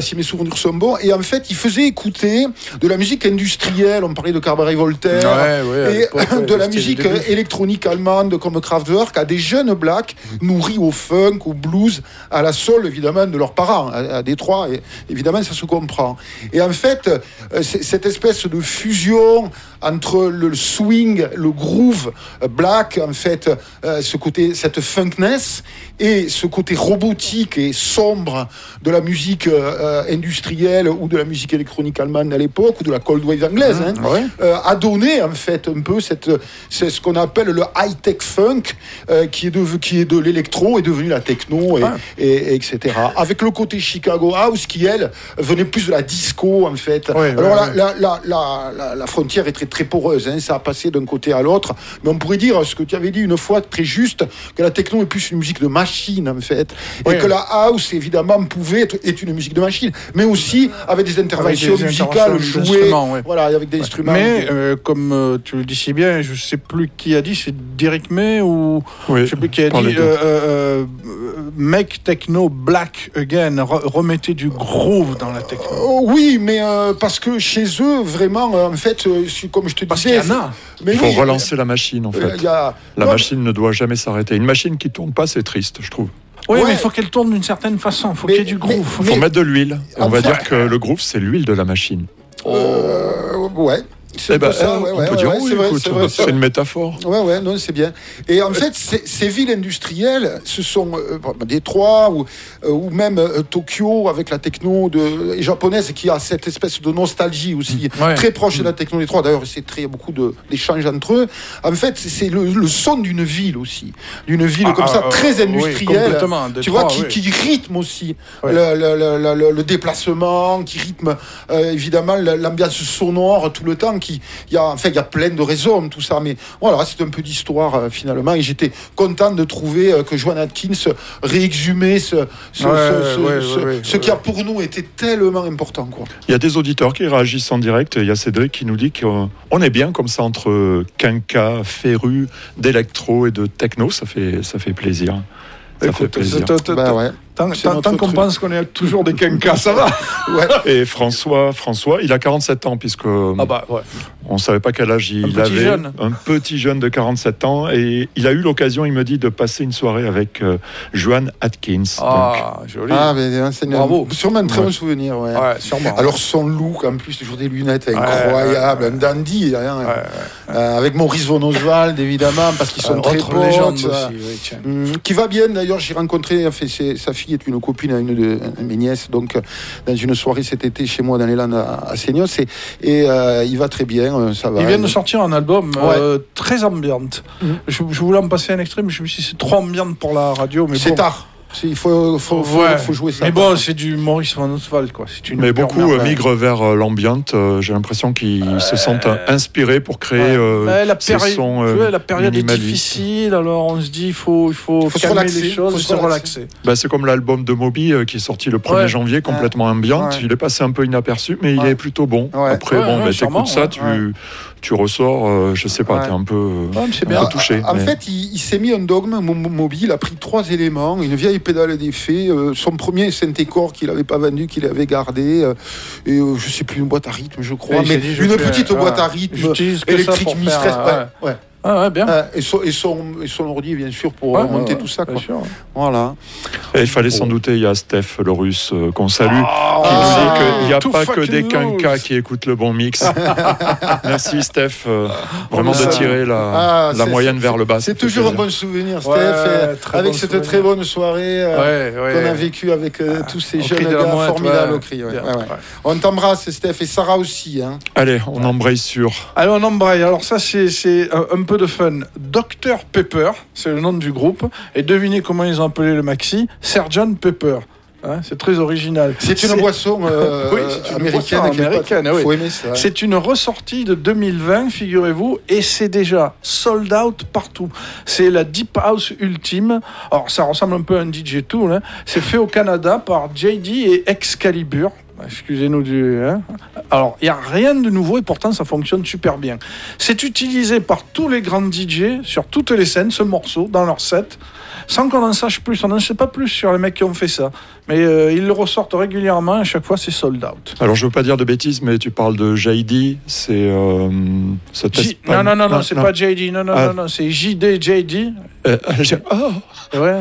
si mes souvenirs sont bons. Et en fait, il faisait écouter de la musique industrielle. On parlait de Cabaret Voltaire Ouais, et ouais, de la musique électronique allemande comme Kraftwerk à des jeunes blacks nourris au funk, au blues, à la soul évidemment de leurs parents à, Détroit. Et évidemment, ça se comprend. Et en fait, euh, cette espèce de fusion entre le swing, le groove black, en fait, euh, ce côté, cette funkness et ce côté robotique et sombre de la musique euh, industrielle ou de la musique électronique allemande à l'époque ou de la cold wave anglaise, hein, ouais. euh, a donné en fait un peu cette, c'est ce qu'on appelle le high tech funk, qui est de qui est de l'électro est devenu la techno et, Ouais. et- et etc. Avec le côté Chicago House qui elle venait plus de la disco en fait. Ouais, Alors ouais, la, la, la- la frontière est très très poreuse, hein, ça a passé d'un côté à l'autre. Mais on pourrait dire ce que tu avais dit une fois très juste que la techno est plus une musique de machine en fait, et que la house évidemment pouvait être est une musique de machine, mais aussi avec des interventions Avec des musicales interventions jouées, ouais. voilà, avec des instruments. Mais euh, comme euh, tu le dis si bien, je sais plus qui a dit, c'est Derek May ou Oui, je sais plus qui a dit euh, euh, make techno black again, re- remettez du groove dans la techno. Oui, mais euh, parce que chez eux, vraiment, en fait, euh, comme je te Parce qu'il disais. y en a. Mais Il faut oui, relancer la machine, en euh, fait. il y a- La non, machine ne doit jamais s'arrêter. Une machine qui tourne pas, c'est triste, je trouve. Oui, Ouais. mais il faut qu'elle tourne d'une certaine façon, il faut qu'il y ait du groove. Faut- Il faut mettre de l'huile. On va dire que le groove, c'est l'huile de la machine. euh, ouais. C'est Eh peu ça, euh, ouais, on ouais, peut ouais, dire ouais, oui, c'est une métaphore. Ouais, ouais, non, c'est bien. Et en fait, ces, villes industrielles, ce sont euh, bon, Détroit ou, euh, ou même euh, Tokyo avec la techno de, japonaise qui a cette espèce de nostalgie aussi, Ouais. très proche de la techno Détroit. D'ailleurs, c'est très il y a beaucoup d'échanges entre eux. En fait, c'est le, le son d'une ville aussi, d'une ville Ah, comme ça, ah, très oui, industrielle. complètement, tu vois, qui, oui. qui rythme aussi le, le- déplacement, qui rythme évidemment la- l'ambiance sonore tout le temps. Qui, il y a, enfin, il y a plein de raisons, tout ça. Mais voilà, c'est un peu d'histoire euh, finalement. Et j'étais content de trouver euh, que Joan Atkins réexhumait ce, ce, Ouais, ce- ce- ouais, ce- ouais, ouais, ce qui a pour nous été tellement important. Quoi. Il y a des auditeurs qui réagissent en direct. Il y a Cédric qui nous dit qu'on on est bien comme ça entre quinca, féru, d'électro et de techno. Ça fait, ça fait plaisir. Ça fait plaisir. Bah ouais. Tant, qu'on pense qu'on est toujours des quinquas, ça va. Ouais. Et François, François, il a 47 ans puisque Ah bah ouais. on savait pas quel âge il Un petit avait. jeune. Un petit jeune de 47 ans et il a eu l'occasion, il me dit, de passer une soirée avec euh, Joan Atkins. Donc, Ah, joli. Ah, mais c'est une- Bravo. sûrement un très Ouais. bon souvenir. Ouais. ouais, sûrement. Alors son look, en plus, toujours des lunettes incroyables, un dandy, hein, Ouais, ouais. euh, avec Maurice von Oswald évidemment, parce qu'ils sont Euh, très autre potes. légende euh, aussi, oui, tiens. Hum, qui va bien d'ailleurs, j'ai rencontré, c'est- sa fille est une copine à une de à mes nièces, donc dans une soirée cet été chez moi dans les Landes à, à Seignos, et, et euh, il va très bien, euh, ça va. Ils viennent de sortir un album Ouais. euh, très ambiante. Mhm. Je, je voulais en passer un extrait, mais je me suis dit c'est trop ambiante pour la radio. Mais C'est bon. tard, il faut, faut, faut, Ouais. faut jouer ça. Mais bon, c'est du Maurice Van Oswald, quoi. C'est une Mais beaucoup euh, migrent vers euh, l'ambiante. Euh, J'ai l'impression qu'ils se sentent euh, inspirés pour créer Ouais. euh, la, ces sons euh, période est difficile, alors on se dit il faut, il faut, calmer relaxer, les choses faut se se relaxer. relaxer. Bah, c'est comme l'album de Moby euh, qui est sorti le 1er Ouais. janvier, complètement ambiante. Ouais. Il est passé un peu inaperçu, mais il est plutôt bon. Ouais. Après, Ouais, bon, ouais, bah, t'écoutes ça, ouais. tu, tu ressors, euh, je sais pas, Ouais. t'es un peu, euh, Ouais, mais c'est un bien. peu touché. En mais- fait, il, il s'est mis un dogme mo- mo- mobile, il a pris trois éléments, une vieille pédale d'effet, euh, son premier synthécore qu'il n'avait pas vendu, qu'il avait gardé, euh, et euh, je sais plus, une boîte à rythme, je crois, mais s'est dit, je une fais- petite boîte à rythme électrique faire, ouais, ouais. Ah ouais, bien. Euh, et, son, et, son, et son ordi, bien sûr, pour Ouais, monter ouais, tout ça. bien Quoi. sûr. Voilà. Et il fallait s'en douter, il y a Steph, le russe, euh, qu'on salue, qui Ah, nous dit qu'il n'y a pas que des quinquas qui écoutent le bon mix. Merci Steph, euh, vraiment Oh, de tirer la, Ah, moyenne vers le bas. C'est toujours un bon souvenir, Steph, Ouais, et très avec bon cette souvenir. très bonne soirée euh, Ouais, ouais. qu'on a vécue avec euh, tous ces jeunes gars formidables au cri. On t'embrasse, Steph, et Sarah aussi. Hein. Allez, on embraye sur. Allez, on embraye. Alors ça, c'est un, un peu de fun. Dr Pepper, c'est le nom du groupe. Et devinez comment ils ont appelé le maxi Sgt Pepper. Hein, c'est très original. C'est une boisson euh, Oui, c'est une américaine. boisson américaine, oui. faut aimer ça. C'est une ressortie de 2020, figurez-vous, et c'est déjà sold out partout. C'est la Deep House ultime. Alors, ça ressemble un peu à un DJ Tool. hein. C'est fait au Canada par JD et Excalibur. Excusez-nous du. hein. Alors, il n'y a rien de nouveau et pourtant ça fonctionne super bien. C'est utilisé par tous les grands DJ sur toutes les scènes, ce morceau, dans leur set, sans qu'on en sache plus. On n'en sait pas plus sur les mecs qui ont fait ça. Mais euh, ils le ressortent régulièrement, à chaque fois c'est sold out. Alors, je veux pas dire de bêtises, mais tu parles de Jaidi, c'est. Euh, J- Non, non, non, non, c'est pas JD, non, non, Ah. non, non, c'est JD, JD. Euh, oh Ouais.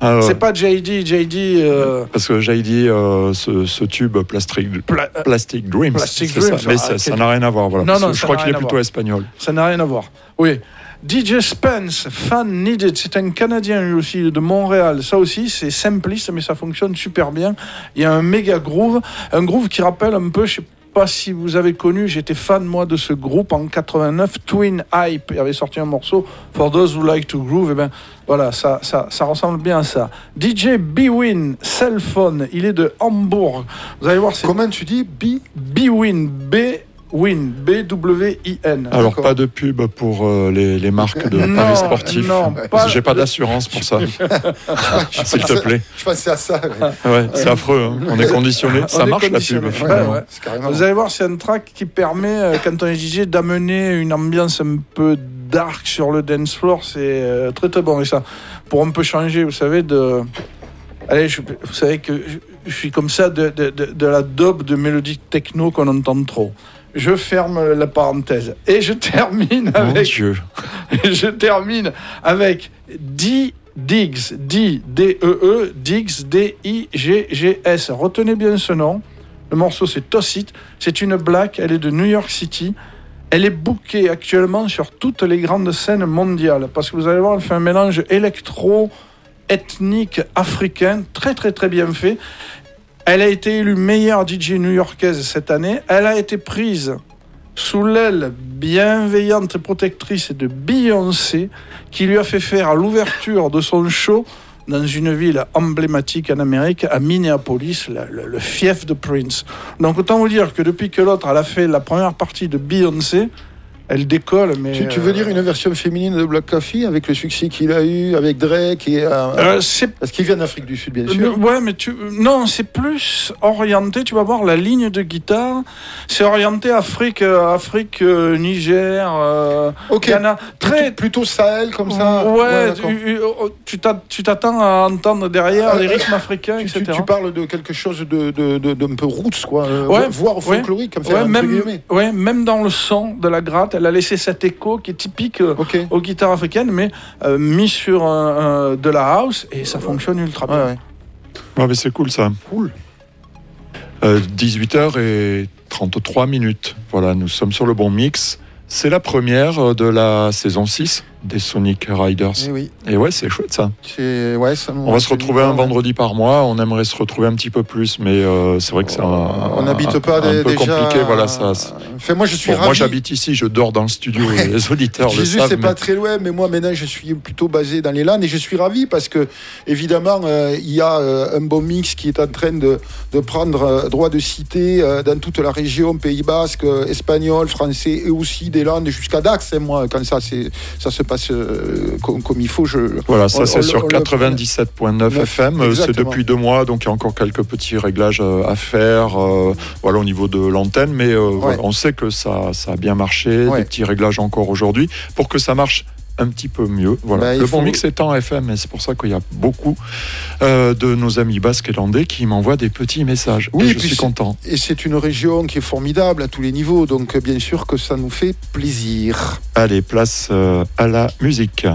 Ah, c'est pas JD, JD. Parce que euh, ce, ce tube Plastic, pla- Plastic Dreams, Plastic Dreams, ça. mais ah, ça- n'a rien à voir. Voilà. Non, non, je crois qu'il est plutôt espagnol. ça n'a rien à voir. Oui. DJ Spence, Fan Needed, c'est un Canadien lui aussi de Montréal. Ça aussi, c'est simpliste, mais ça fonctionne super bien. Il y a un méga groove, un groove qui rappelle un peu, je sais pas si vous avez connu, j'étais fan moi de ce groupe en 89, Twin Hype. Il avait sorti un morceau, For Those Who Like to Groove. Et ben voilà, ça, ça, ça ressemble bien à ça. DJ Bwin, Cellphone, il est de Hambourg. Vous allez voir, c'est Comment tu dis Bwin, B. Win, B-W-I-N. Alors, D'accord. pas de pub pour euh, les, les marques de Non, paris sportifs. non, Parce pas que J'ai pas de- d'assurance pour ça. S'il te plaît. Je pensais à ça. ouais. Ouais, c'est affreux. hein. On est conditionné. On Ça est marche la pub. Ouais, ouais. Vous allez voir, c'est un track qui permet, euh, quand on est DJ, d'amener une ambiance un peu dark sur le dance floor. C'est euh, très très bon. Et ça, pour un peu changer, vous savez, de. Allez, je- vous savez que je, je suis comme ça de, de, de, de la dope de mélodie techno qu'on entend trop. Je ferme la parenthèse. Et je termine Mon avec. Dieu. je termine avec D. Diggs, D, D-E-E, Diggs, D-I-G-G-S. Retenez bien ce nom. Le morceau, c'est Tossit. C'est une black, elle est de New York City. Elle est bookée actuellement sur toutes les grandes scènes mondiales. Parce que vous allez voir, elle fait un mélange électro, ethnique, africain, très très très bien fait. Elle a été élue meilleure DJ new-yorkaise cette année. Elle a été prise sous l'aile bienveillante et protectrice de Beyoncé, qui lui a fait faire l'ouverture de son show dans une ville emblématique en Amérique, à Minneapolis, le, fief de Prince. Donc autant vous dire que depuis que l'autre a fait la première partie de Beyoncé, elle décolle. Mais Tu, tu veux euh, dire une version féminine de Black Coffee avec le succès qu'il a eu avec Drake et euh, euh, parce qu'il vient d'Afrique du Sud bien Euh, sûr. Ouais, mais tu... non, c'est plus orienté. Tu vas voir la ligne de guitare. C'est orienté Afrique, euh, Afrique, euh, Niger, euh, Ok. Ghana. Très plutôt Sahel comme ça? Ouais, d'accord. tu- tu- tu t'a- tu t'attends à entendre derrière Euh, les rythmes africains, Tu, etc. tu parles de quelque chose de, de, de- d'un peu roots, quoi. euh, Ouais, voire ouais. folklorique, comme ça, Ouais, même, ouais, même dans le son de la gratte, elle a laissé cet écho qui est typique euh, aux guitares africaines, mais euh, mis sur euh, euh, de la house et ça fonctionne ultra bien. Ouais, ouais. Ouais, mais c'est cool ça. Cool. Euh, 18h et 33 minutes. Voilà, nous sommes sur le bon mix. C'est la première euh, de la saison 6 des Sonic Riders. Eh oui. Et ouais, c'est chouette ça. Ouais, On va se retrouver un ouais. vendredi par mois. On aimerait se retrouver un petit peu plus, mais euh, c'est vrai que c'est un, On n'habite un- pas un dé- peu déjà. compliqué. Voilà, ça. Enfin, moi, je suis Bon, ravi. moi, j'habite ici, je dors dans le studio. Ouais. Les auditeurs le Jésus, savent. c'est mais- pas très loin, mais moi maintenant je suis plutôt basé dans les Landes et je suis ravi parce que évidemment euh, il y a euh, un bon mix qui est en train de, de prendre droit de cité dans toute la région Pays Basque, espagnol, français et aussi des Landes jusqu'à Dax. hein, moi, quand ça, ça se passe euh, comme, comme il faut, je. Voilà, ça c'est sur on le- 97.9 FM. Euh, C'est depuis deux mois, donc il y a encore quelques petits réglages euh, à faire euh, voilà, au niveau de l'antenne. Mais euh, voilà, on sait que ça, ça a bien marché, Ouais. des petits réglages encore aujourd'hui. Pour que ça marche un petit peu mieux. Voilà. Bah, le bon mix est en FM et c'est pour ça qu'il y a beaucoup euh, de nos amis basques et landais qui m'envoient des petits messages. Oui, et je puis suis content. Et c'est une région qui est formidable à tous les niveaux, donc euh, bien sûr que ça nous fait plaisir. Allez, place euh, à la musique.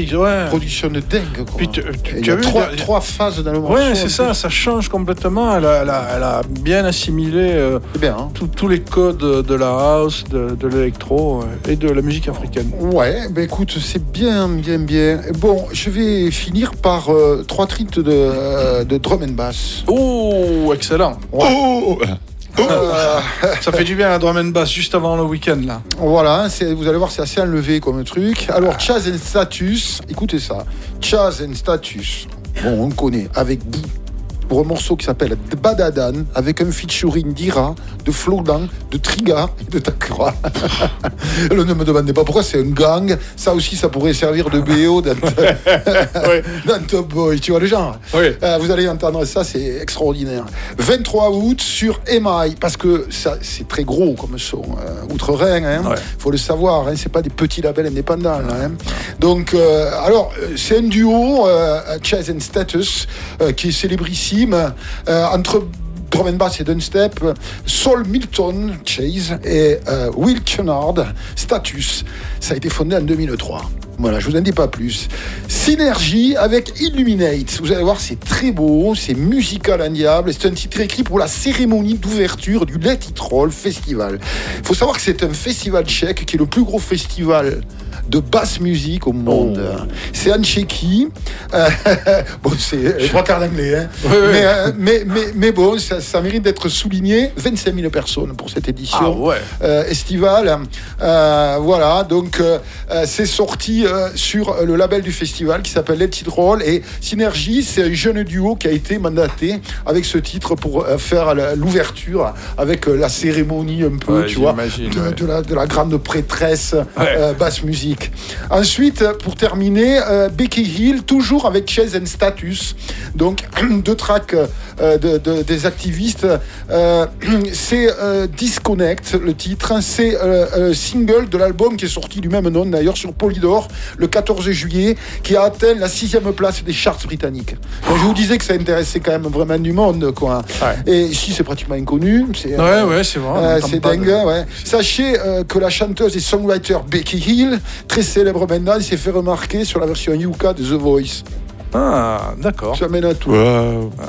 Ouais. Production de dingue, quoi. Puis tu- tu- Il tu y a as vu, trois, phases dans le morceau. Ouais, c'est ça, ça change complètement. Elle a, elle a- elle a bien assimilé euh, bien, hein tous- tous les codes de la house, de, de l'électro euh, et de la musique africaine. Ouais, ben écoute, c'est bien, bien, bien. Bon, je vais finir par euh, trois trites de, euh, de drum and bass. Oh, excellent. Oh Ça fait du bien la drum and bass juste avant le week-end là. voilà, vous allez voir, c'est assez enlevé comme truc. Alors, Chaz and Status, écoutez ça. Chaz and Status, bon, on connaît, avec Bou, pour un morceau qui s'appelle Badadan, avec un featuring d'Ira, de Flodan, de Triga et de Takura. Alors, ne me demandez pas pourquoi, c'est un gang. Ça aussi, ça pourrait servir de BO dans, dans Top Boy, tu vois le genre Oui. Euh, vous allez entendre ça, c'est extraordinaire. 23 août sur Email, parce que ça, c'est très gros comme son. Euh, Outre-Rhin, hein, Ouais. faut le savoir, hein, c'est pas des petits labels indépendants. là, hein. Donc, euh, alors, c'est un duo, Chase and Status, qui est célébrissime, entre drum and bass et dubstep, Saul Milton Chase et euh, Will Kennard, Status. Ça a été fondé en 2003. Voilà, je vous en dis pas plus. Synergie avec Illuminate. Vous allez voir, c'est très beau, c'est musical un diable. C'est un titre écrit pour la cérémonie d'ouverture du Let It Roll Festival. Il faut savoir que c'est un festival tchèque qui est le plus gros festival de basse musique au monde. C'est en Tchéquie. Euh, bon, c'est trois quarts d'anglais. Hein. Mais, euh, mais, mais, mais bon, ça, ça mérite d'être souligné. 25 000 personnes pour cette édition Ah ouais. euh, estivale. Euh, voilà, donc euh, euh, c'est sorti euh, sur le label du festival qui s'appelle Let It Roll et Synergie, c'est un jeune duo qui a été mandaté avec ce titre pour euh, faire l'ouverture avec euh, la cérémonie un peu, Ouais, tu vois, de, ouais. de la, de la grande prêtresse euh, basse musique. Ensuite, pour terminer, euh, Becky Hill, toujours avec Chase and Status, donc deux tracks euh, de- de- des activistes. Euh, c'est Disconnect, le titre. C'est single de l'album qui est sorti du même nom, d'ailleurs, sur Polydor, le 14 juillet, qui a atteint la sixième place des charts britanniques. Donc, je vous disais que ça intéressait quand même vraiment du monde, quoi. Et ici, c'est pratiquement inconnu. C'est, Ouais, ouais, c'est vrai. c'est dingue, de- ouais. Sachez que la chanteuse et songwriter Becky Hill, très célèbre maintenant, s'est fait remarquer sur la version Yuka de The Voice. Ah, d'accord. Ça mène à tout. Waouh.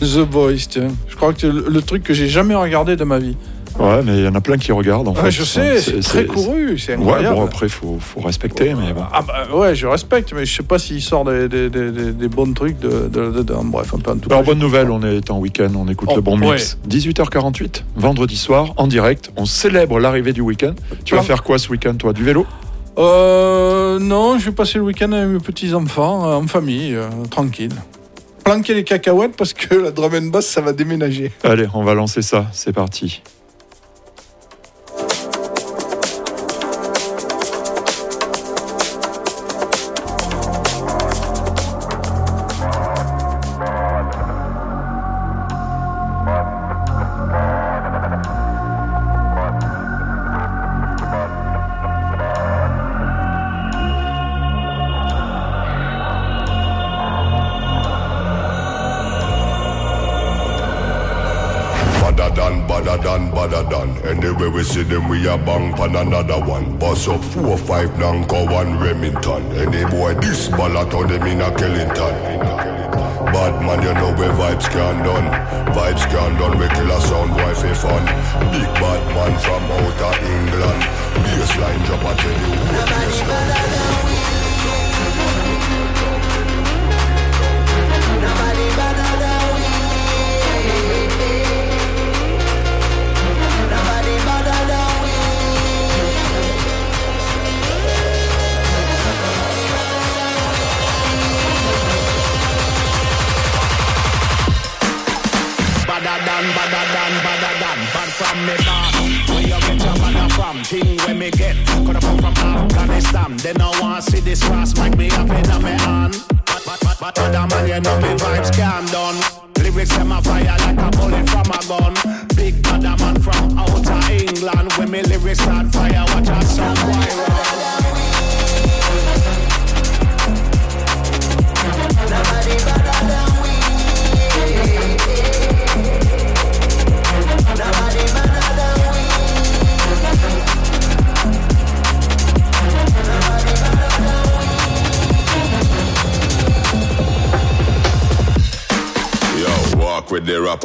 The Boys, tiens. Je crois que c'est le truc que j'ai jamais regardé de ma vie. Ouais, mais il y en a plein qui regardent en Ouais, fait. je sais, c'est très couru, c'est Ouais, incroyable. bon après faut, faut respecter, mais bon. Ah bah ouais, je respecte, mais je sais pas s'il sort des, des, des, bons trucs de, de, de- de- bref, un peu en tout Alors cas, bonne nouvelle, on est en week-end, on écoute Oh, le bon mix. 18h48, vendredi soir, en direct, on célèbre l'arrivée du week-end. Tu vas Plein. faire quoi ce week-end toi Du vélo? Euh, non, je vais passer le week-end avec mes petits-enfants, euh, en famille, euh, tranquille. Planquer les cacahuètes parce que la drum and bass, ça va déménager. Allez, on va lancer ça, c'est parti. Than. Anyway we see them, we a bang pan another one. Bust up four, five, Nanko, one Remington. Any boy this ballot on them in a Killington. Bad man, you know where vibes can done. Vibes can done, we kill a sound boy for fun. Big bad man from outer England. Baseline drop, I tell you who baseline. Badder than, badder than, Bad from me back Where you get your badder from? Thing where me get. Coulda come from Afghanistan. They no want see this brass mic me up in me hand. Bad, bad, bad, bad, badder man you know me vibes can done. Lyrics them a fire like a bullet from a gun. Big badder man from outer England. When me lyrics start fire watch a song boy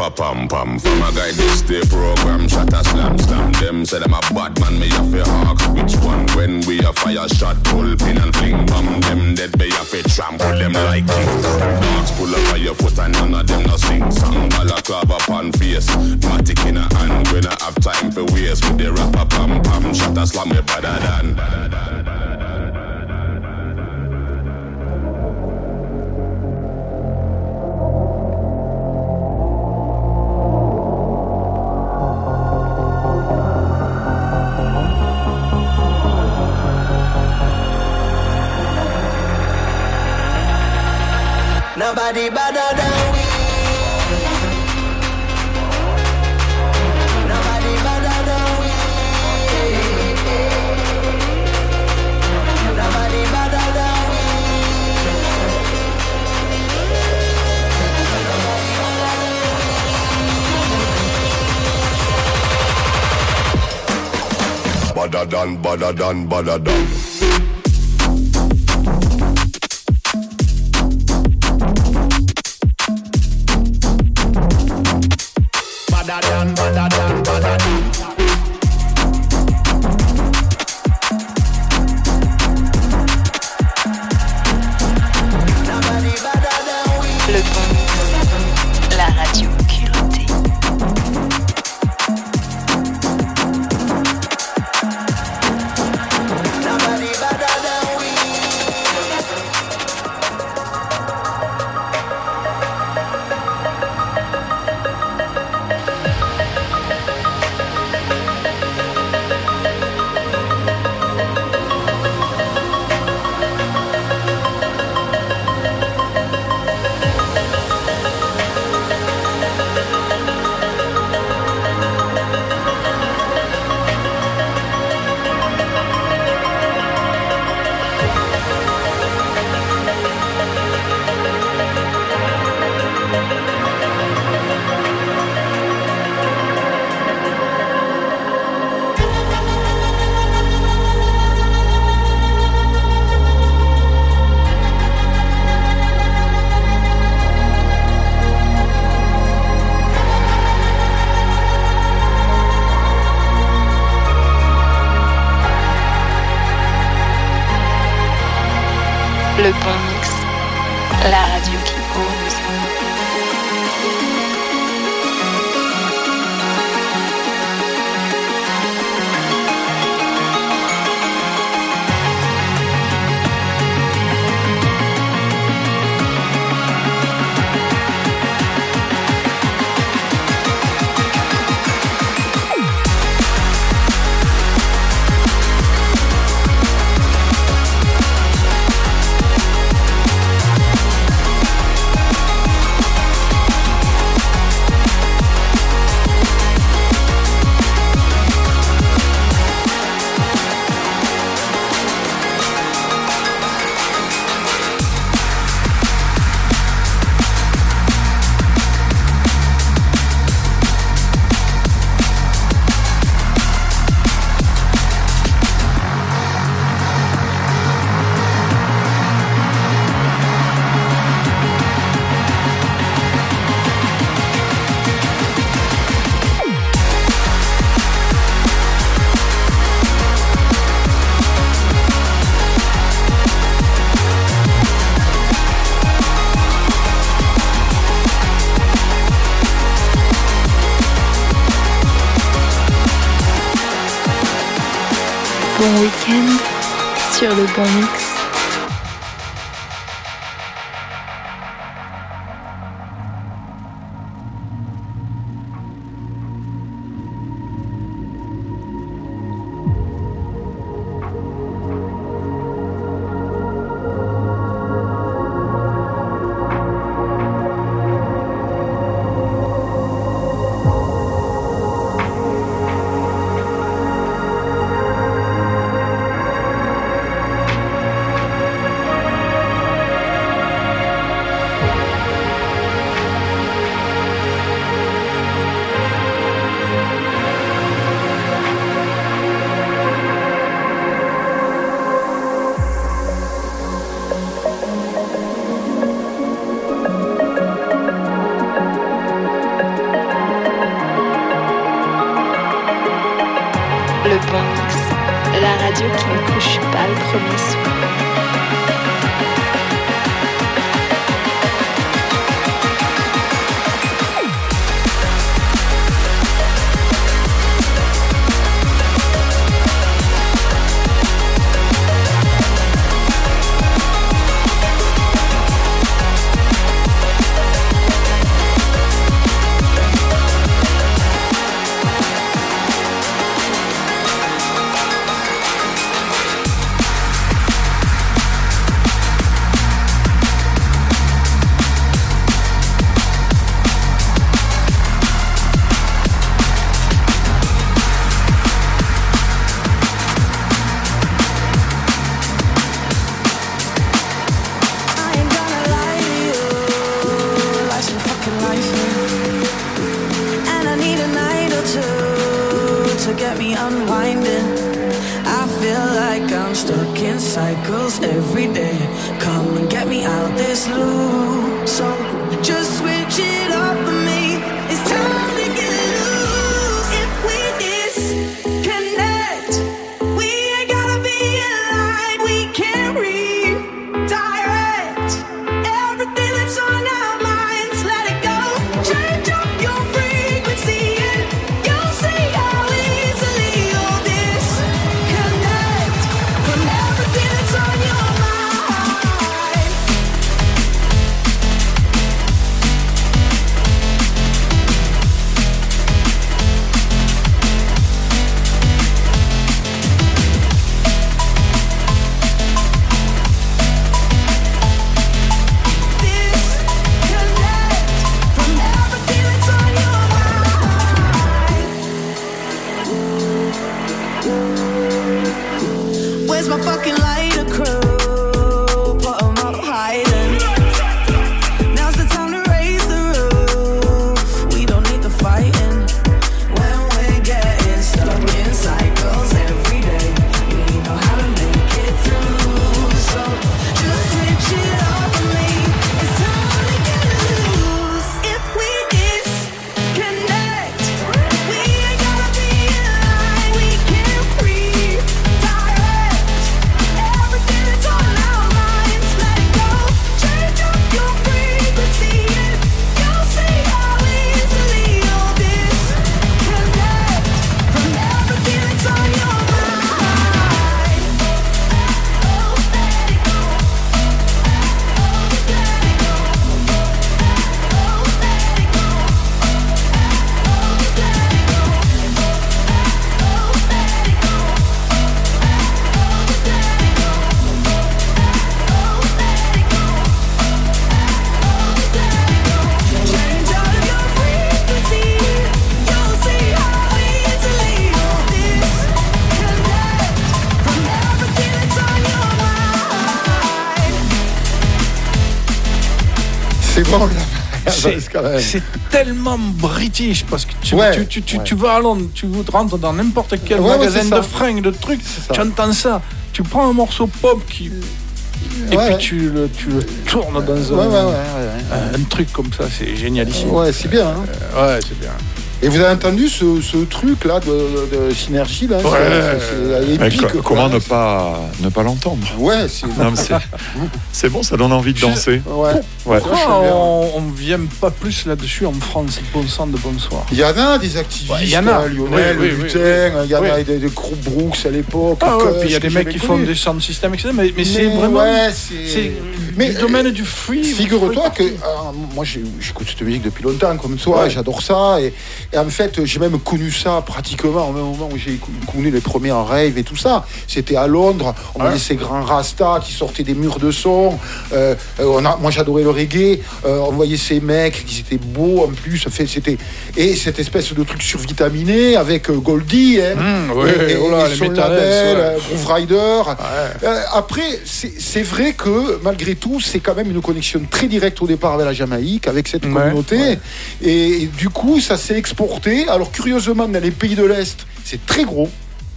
rapper pam pam. From a guy this day program, shot a slam slam. Them say them a bad man, me have to ask which one. When we a fire shot, pull pin and fling bomb. Them dead me have to trample them like kings. Dogs pull up on your foot and none of them no sing song. Balaclava upon face, matic in a hand. We not have time for waste with the rapper pam pam. Shot a slam me better than. Nobody better than we. Nobody better than we. Nobody better than we. Sur C'est tellement british parce que tu, Ouais, tu, tu, tu, ouais. tu vas à Londres, tu rentres dans n'importe quel Ouais, magasin de fringues, de trucs, tu entends ça, tu prends un morceau pop qui. Et puis tu le, tu le tournes dans un, un truc comme ça, c'est génialissime. Ouais, c'est bien. hein. Et vous avez entendu ce, ce truc là de, de synergie là Ouais. c'est- c'est Mais épique, co- quoi. comment ne pas, ne pas l'entendre Ouais, c'est. Non, c'est- C'est bon, ça donne envie de danser. Ouais. Ouais. Pourquoi on, on vient pas plus là-dessus en France, bon sang de bonsoir Il y en a des activistes, Ouais, il y en a. hein, Lionel, Oui, oui, Lutin, il y en a oui. des, des groupes Brooks à l'époque. Ah ouais, puis il y a des mecs qui font des sound systems, etc. Mais, mais c'est Mais vraiment. ouais, c'est- c'est Mais, du domaine du free. Figure-toi que euh, moi j'écoute cette musique depuis longtemps comme toi, Ouais. et j'adore ça et, et en fait j'ai même connu ça pratiquement au même moment où j'ai connu les premiers en rave et tout ça. C'était à Londres, on voyait ces grands rastas qui sortaient des murs de son. euh, euh, on a, moi j'adorais le reggae, euh, on voyait ces mecs qui étaient beaux en plus. Fait, c'était et cette espèce de truc survitaminé avec Goldie, hein, Mmh, et, et- oh là, et son label, ouais. Groove Rider. Euh, après, c'est vrai que malgré tout, c'est quand même une connexion très directe au départ avec la Jamaïque, avec cette communauté. ouais. Et, du coup, ça s'est Alors, curieusement, dans les pays de l'Est, c'est très gros,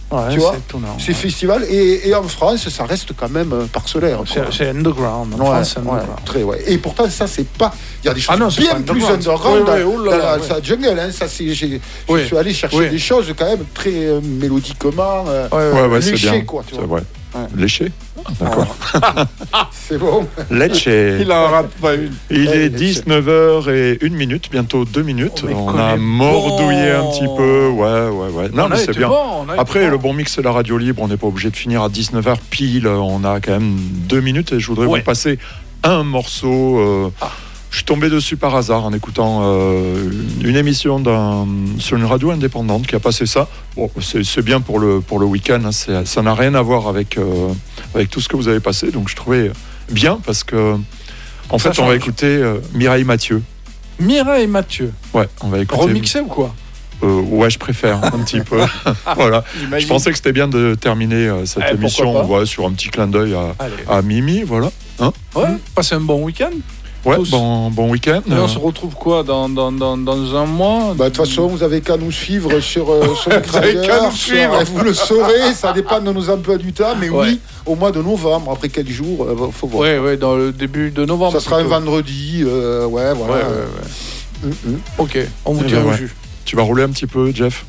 Ouais, tu vois, c'est étonnant. ces festivals. Et, et en France, ça reste quand même euh, parcellaire. C'est underground. En Ouais, France, c'est ouais, underground. très, ouais. Et pourtant, ça, c'est pas. Il y a des choses Ah non, c'est bien plus underground. underground Oui, dans, la, ouais. jungle. hein. Ça, c'est, j'ai- Oui, Je suis allé chercher oui. des choses quand même très euh, mélodiquement euh, Ouais, Ouais, ouais, c'est léchées, bien. quoi. Tu C'est vois. Ouais. Léché D'accord. C'est bon. Lecce. Il en rate pas une. Il Ouais, est Lecce. 19h et 1 minute, bientôt 2 minutes. Oh, on a mordouillé bon. un petit peu. Ouais, ouais, ouais. Non, On mais c'est bien. bon, Après, le bon mix, c'est la radio libre. On n'est pas obligé de finir à 19h pile. On a quand même 2 minutes et je voudrais Ouais. vous passer un morceau. euh, Ah. Je suis tombé dessus par hasard en écoutant euh, une émission sur une radio indépendante qui a passé ça. Bon, c'est bien pour le, pour le week-end, hein, ça n'a rien à voir avec, euh, avec tout ce que vous avez passé, donc je trouvais bien parce que en Ça fait on va écouter euh, Mireille Mathieu. Mireille Mathieu. Ouais, on va écouter. Remixé ou quoi? Euh, ouais, je préfère un petit peu. voilà. Je pensais que c'était bien de terminer cette Eh, émission ouais, sur un petit clin d'œil à, Mimi, voilà. Hein Ouais, passer un bon week-end. Ouais, tous. bon, bon week-end. Et on se retrouve quoi dans, dans, dans, dans un mois Bah, De toute façon, vous avez qu'à nous suivre sur, euh, sur le Vous avez qu'à nous sur- suivre. Vous le saurez, ça dépend de nos emplois du temps, mais Ouais. oui, au mois de novembre, après quelques jours, il faut voir. Ouais, ouais, dans le début de novembre. Ça sera un vendredi, euh, ouais, Ouais, voilà. ouais, ouais. Mm, mm. Ok, on vous Eh tient ben au ouais. jus. Tu vas rouler un petit peu, Jeff?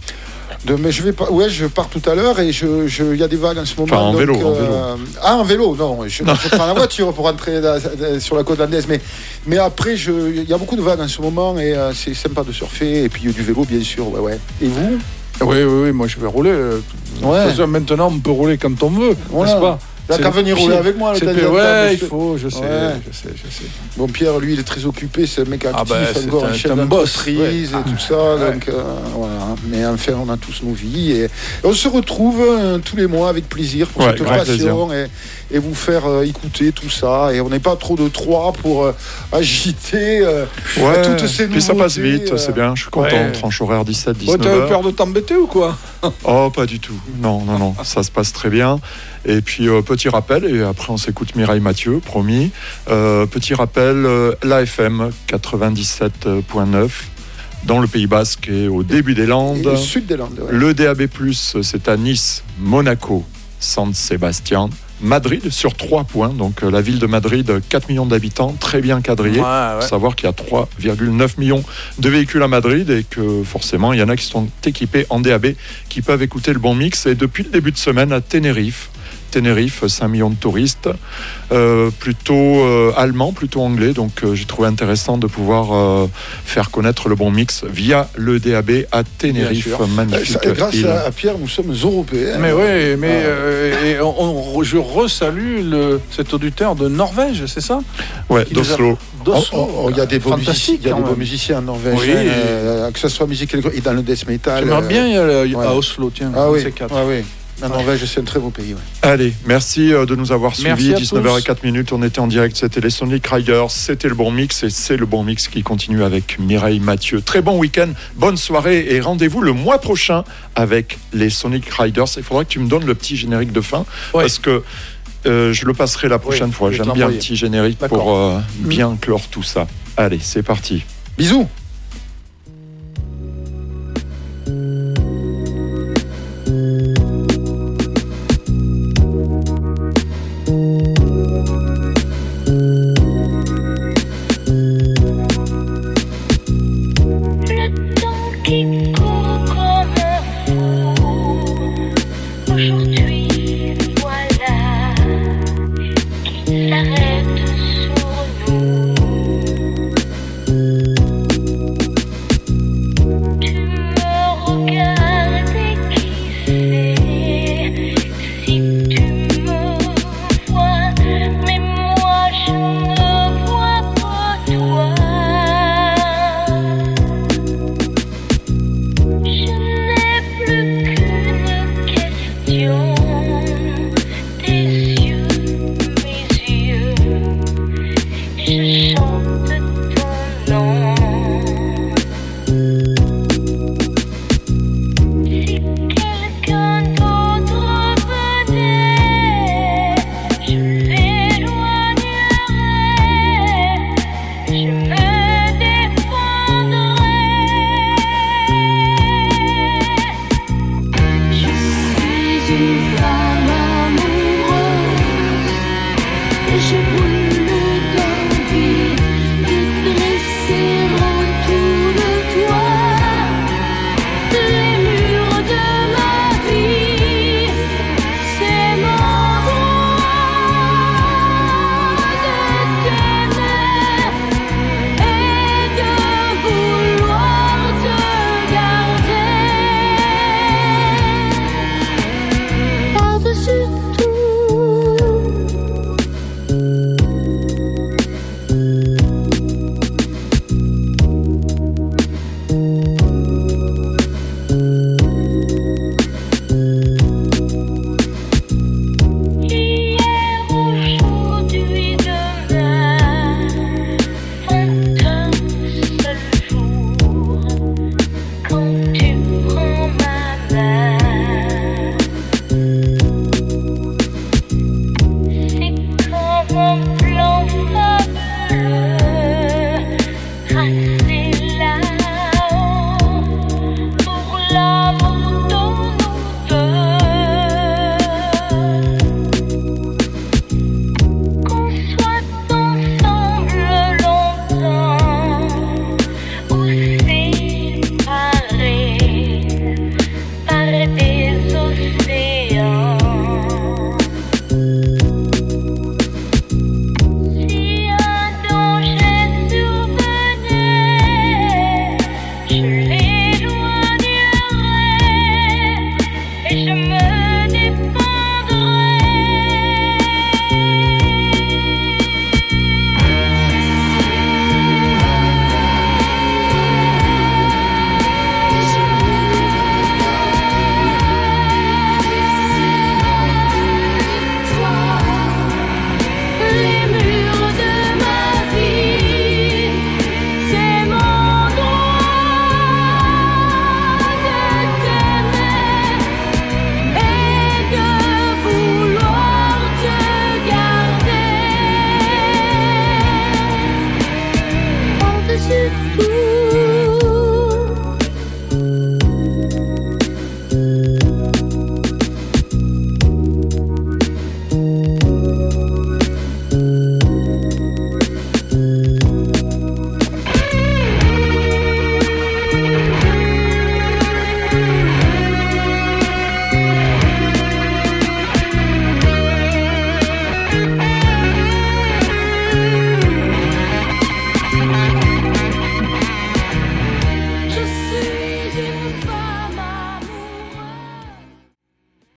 De- mais je vais pas, ouais, je pars tout à l'heure et je, je- il y a des vagues en ce moment. Enfin, en donc, vélo, en euh, Ah, en vélo, non, je, je prends la voiture pour rentrer là- là- sur la côte landaise, mais, mais après, il y a beaucoup de vagues en ce moment et euh, c'est sympa de surfer et puis il y a du vélo, bien sûr, ouais, ouais. Et vous? Oui, oui, oui, moi je vais rouler. euh, De Ouais. toute façon, maintenant, on peut rouler quand on veut, Voilà. n'est-ce pas? Là, C'est qu'à venir rouler avec moi, le Ouais, il faut, je sais, Ouais. je sais, je sais. Bon, Pierre, lui, il est très occupé, c'est un mec actif, Ah bah, c'est encore un- un chef d'entreprise ouais. et tout ça. Ouais. Donc, euh, voilà. Mais enfin, on a tous nos vies. Et, et on se retrouve euh, tous les mois avec plaisir pour Ouais, cette passion et, et vous faire euh, écouter tout ça. Et on n'est pas trop de trois pour euh, agiter euh, Ouais, toutes ces puis ça passe nouveautés, vite, euh. c'est bien. Je suis content. Ouais. Tranche horaire 17-19 Ouais, T'avais heures. peur de t'embêter ou quoi? Oh, pas du tout. Non, non, non. Ça se passe très bien. Et puis, euh, petit rappel, et après on s'écoute Mireille Mathieu, promis. Euh, petit rappel, euh, l'AFM 97.9 dans le Pays Basque et au début des Et Landes. le sud des Landes. ouais. Le DAB+, c'est à Nice, Monaco, San Sébastien, Madrid sur 3 points. Donc euh, la ville de Madrid, 4 millions d'habitants, très bien quadrillée. ouais. Faut savoir qu'il y a 3,9 millions de véhicules à Madrid et que forcément il y en a qui sont équipés en DAB qui peuvent écouter le bon mix. Et depuis le début de semaine à Tenerife, Tenerife, 5 millions de touristes, euh, plutôt euh, allemands, plutôt anglais. Donc euh, j'ai trouvé intéressant de pouvoir euh, faire connaître le bon mix via le DAB à Tenerife, magnifique Ça, grâce île. à, à Pierre, nous sommes européens. Mais oui, mais Ah. euh, et on, on- je resalue le, cet auditeur de Norvège, c'est ça? Ouais, a- d'Oslo. D'Oslo. Oh, oh, il y a des beaux musiciens, y a des beaux musiciens Oui. euh, que ce soit musique et dans le death metal. J'aimerais euh, bien y aller ouais. à Oslo, tiens. Ah oui, ces quatre. ah oui. La Norvège, c'est un très beau pays. ouais. Allez, merci euh, de nous avoir suivis. à 19h04 minutes, on était en direct, c'était les Sonic Riders, c'était le bon mix et c'est le bon mix qui continue avec Mireille Mathieu. Très bon week-end, bonne soirée et rendez-vous le mois prochain avec les Sonic Riders. Il faudra que tu me donnes le petit générique de fin Ouais. parce que euh, je le passerai la prochaine Oui, fois. J'aime bien un petit générique pour euh, bien clore tout ça. Allez, c'est parti. Bisous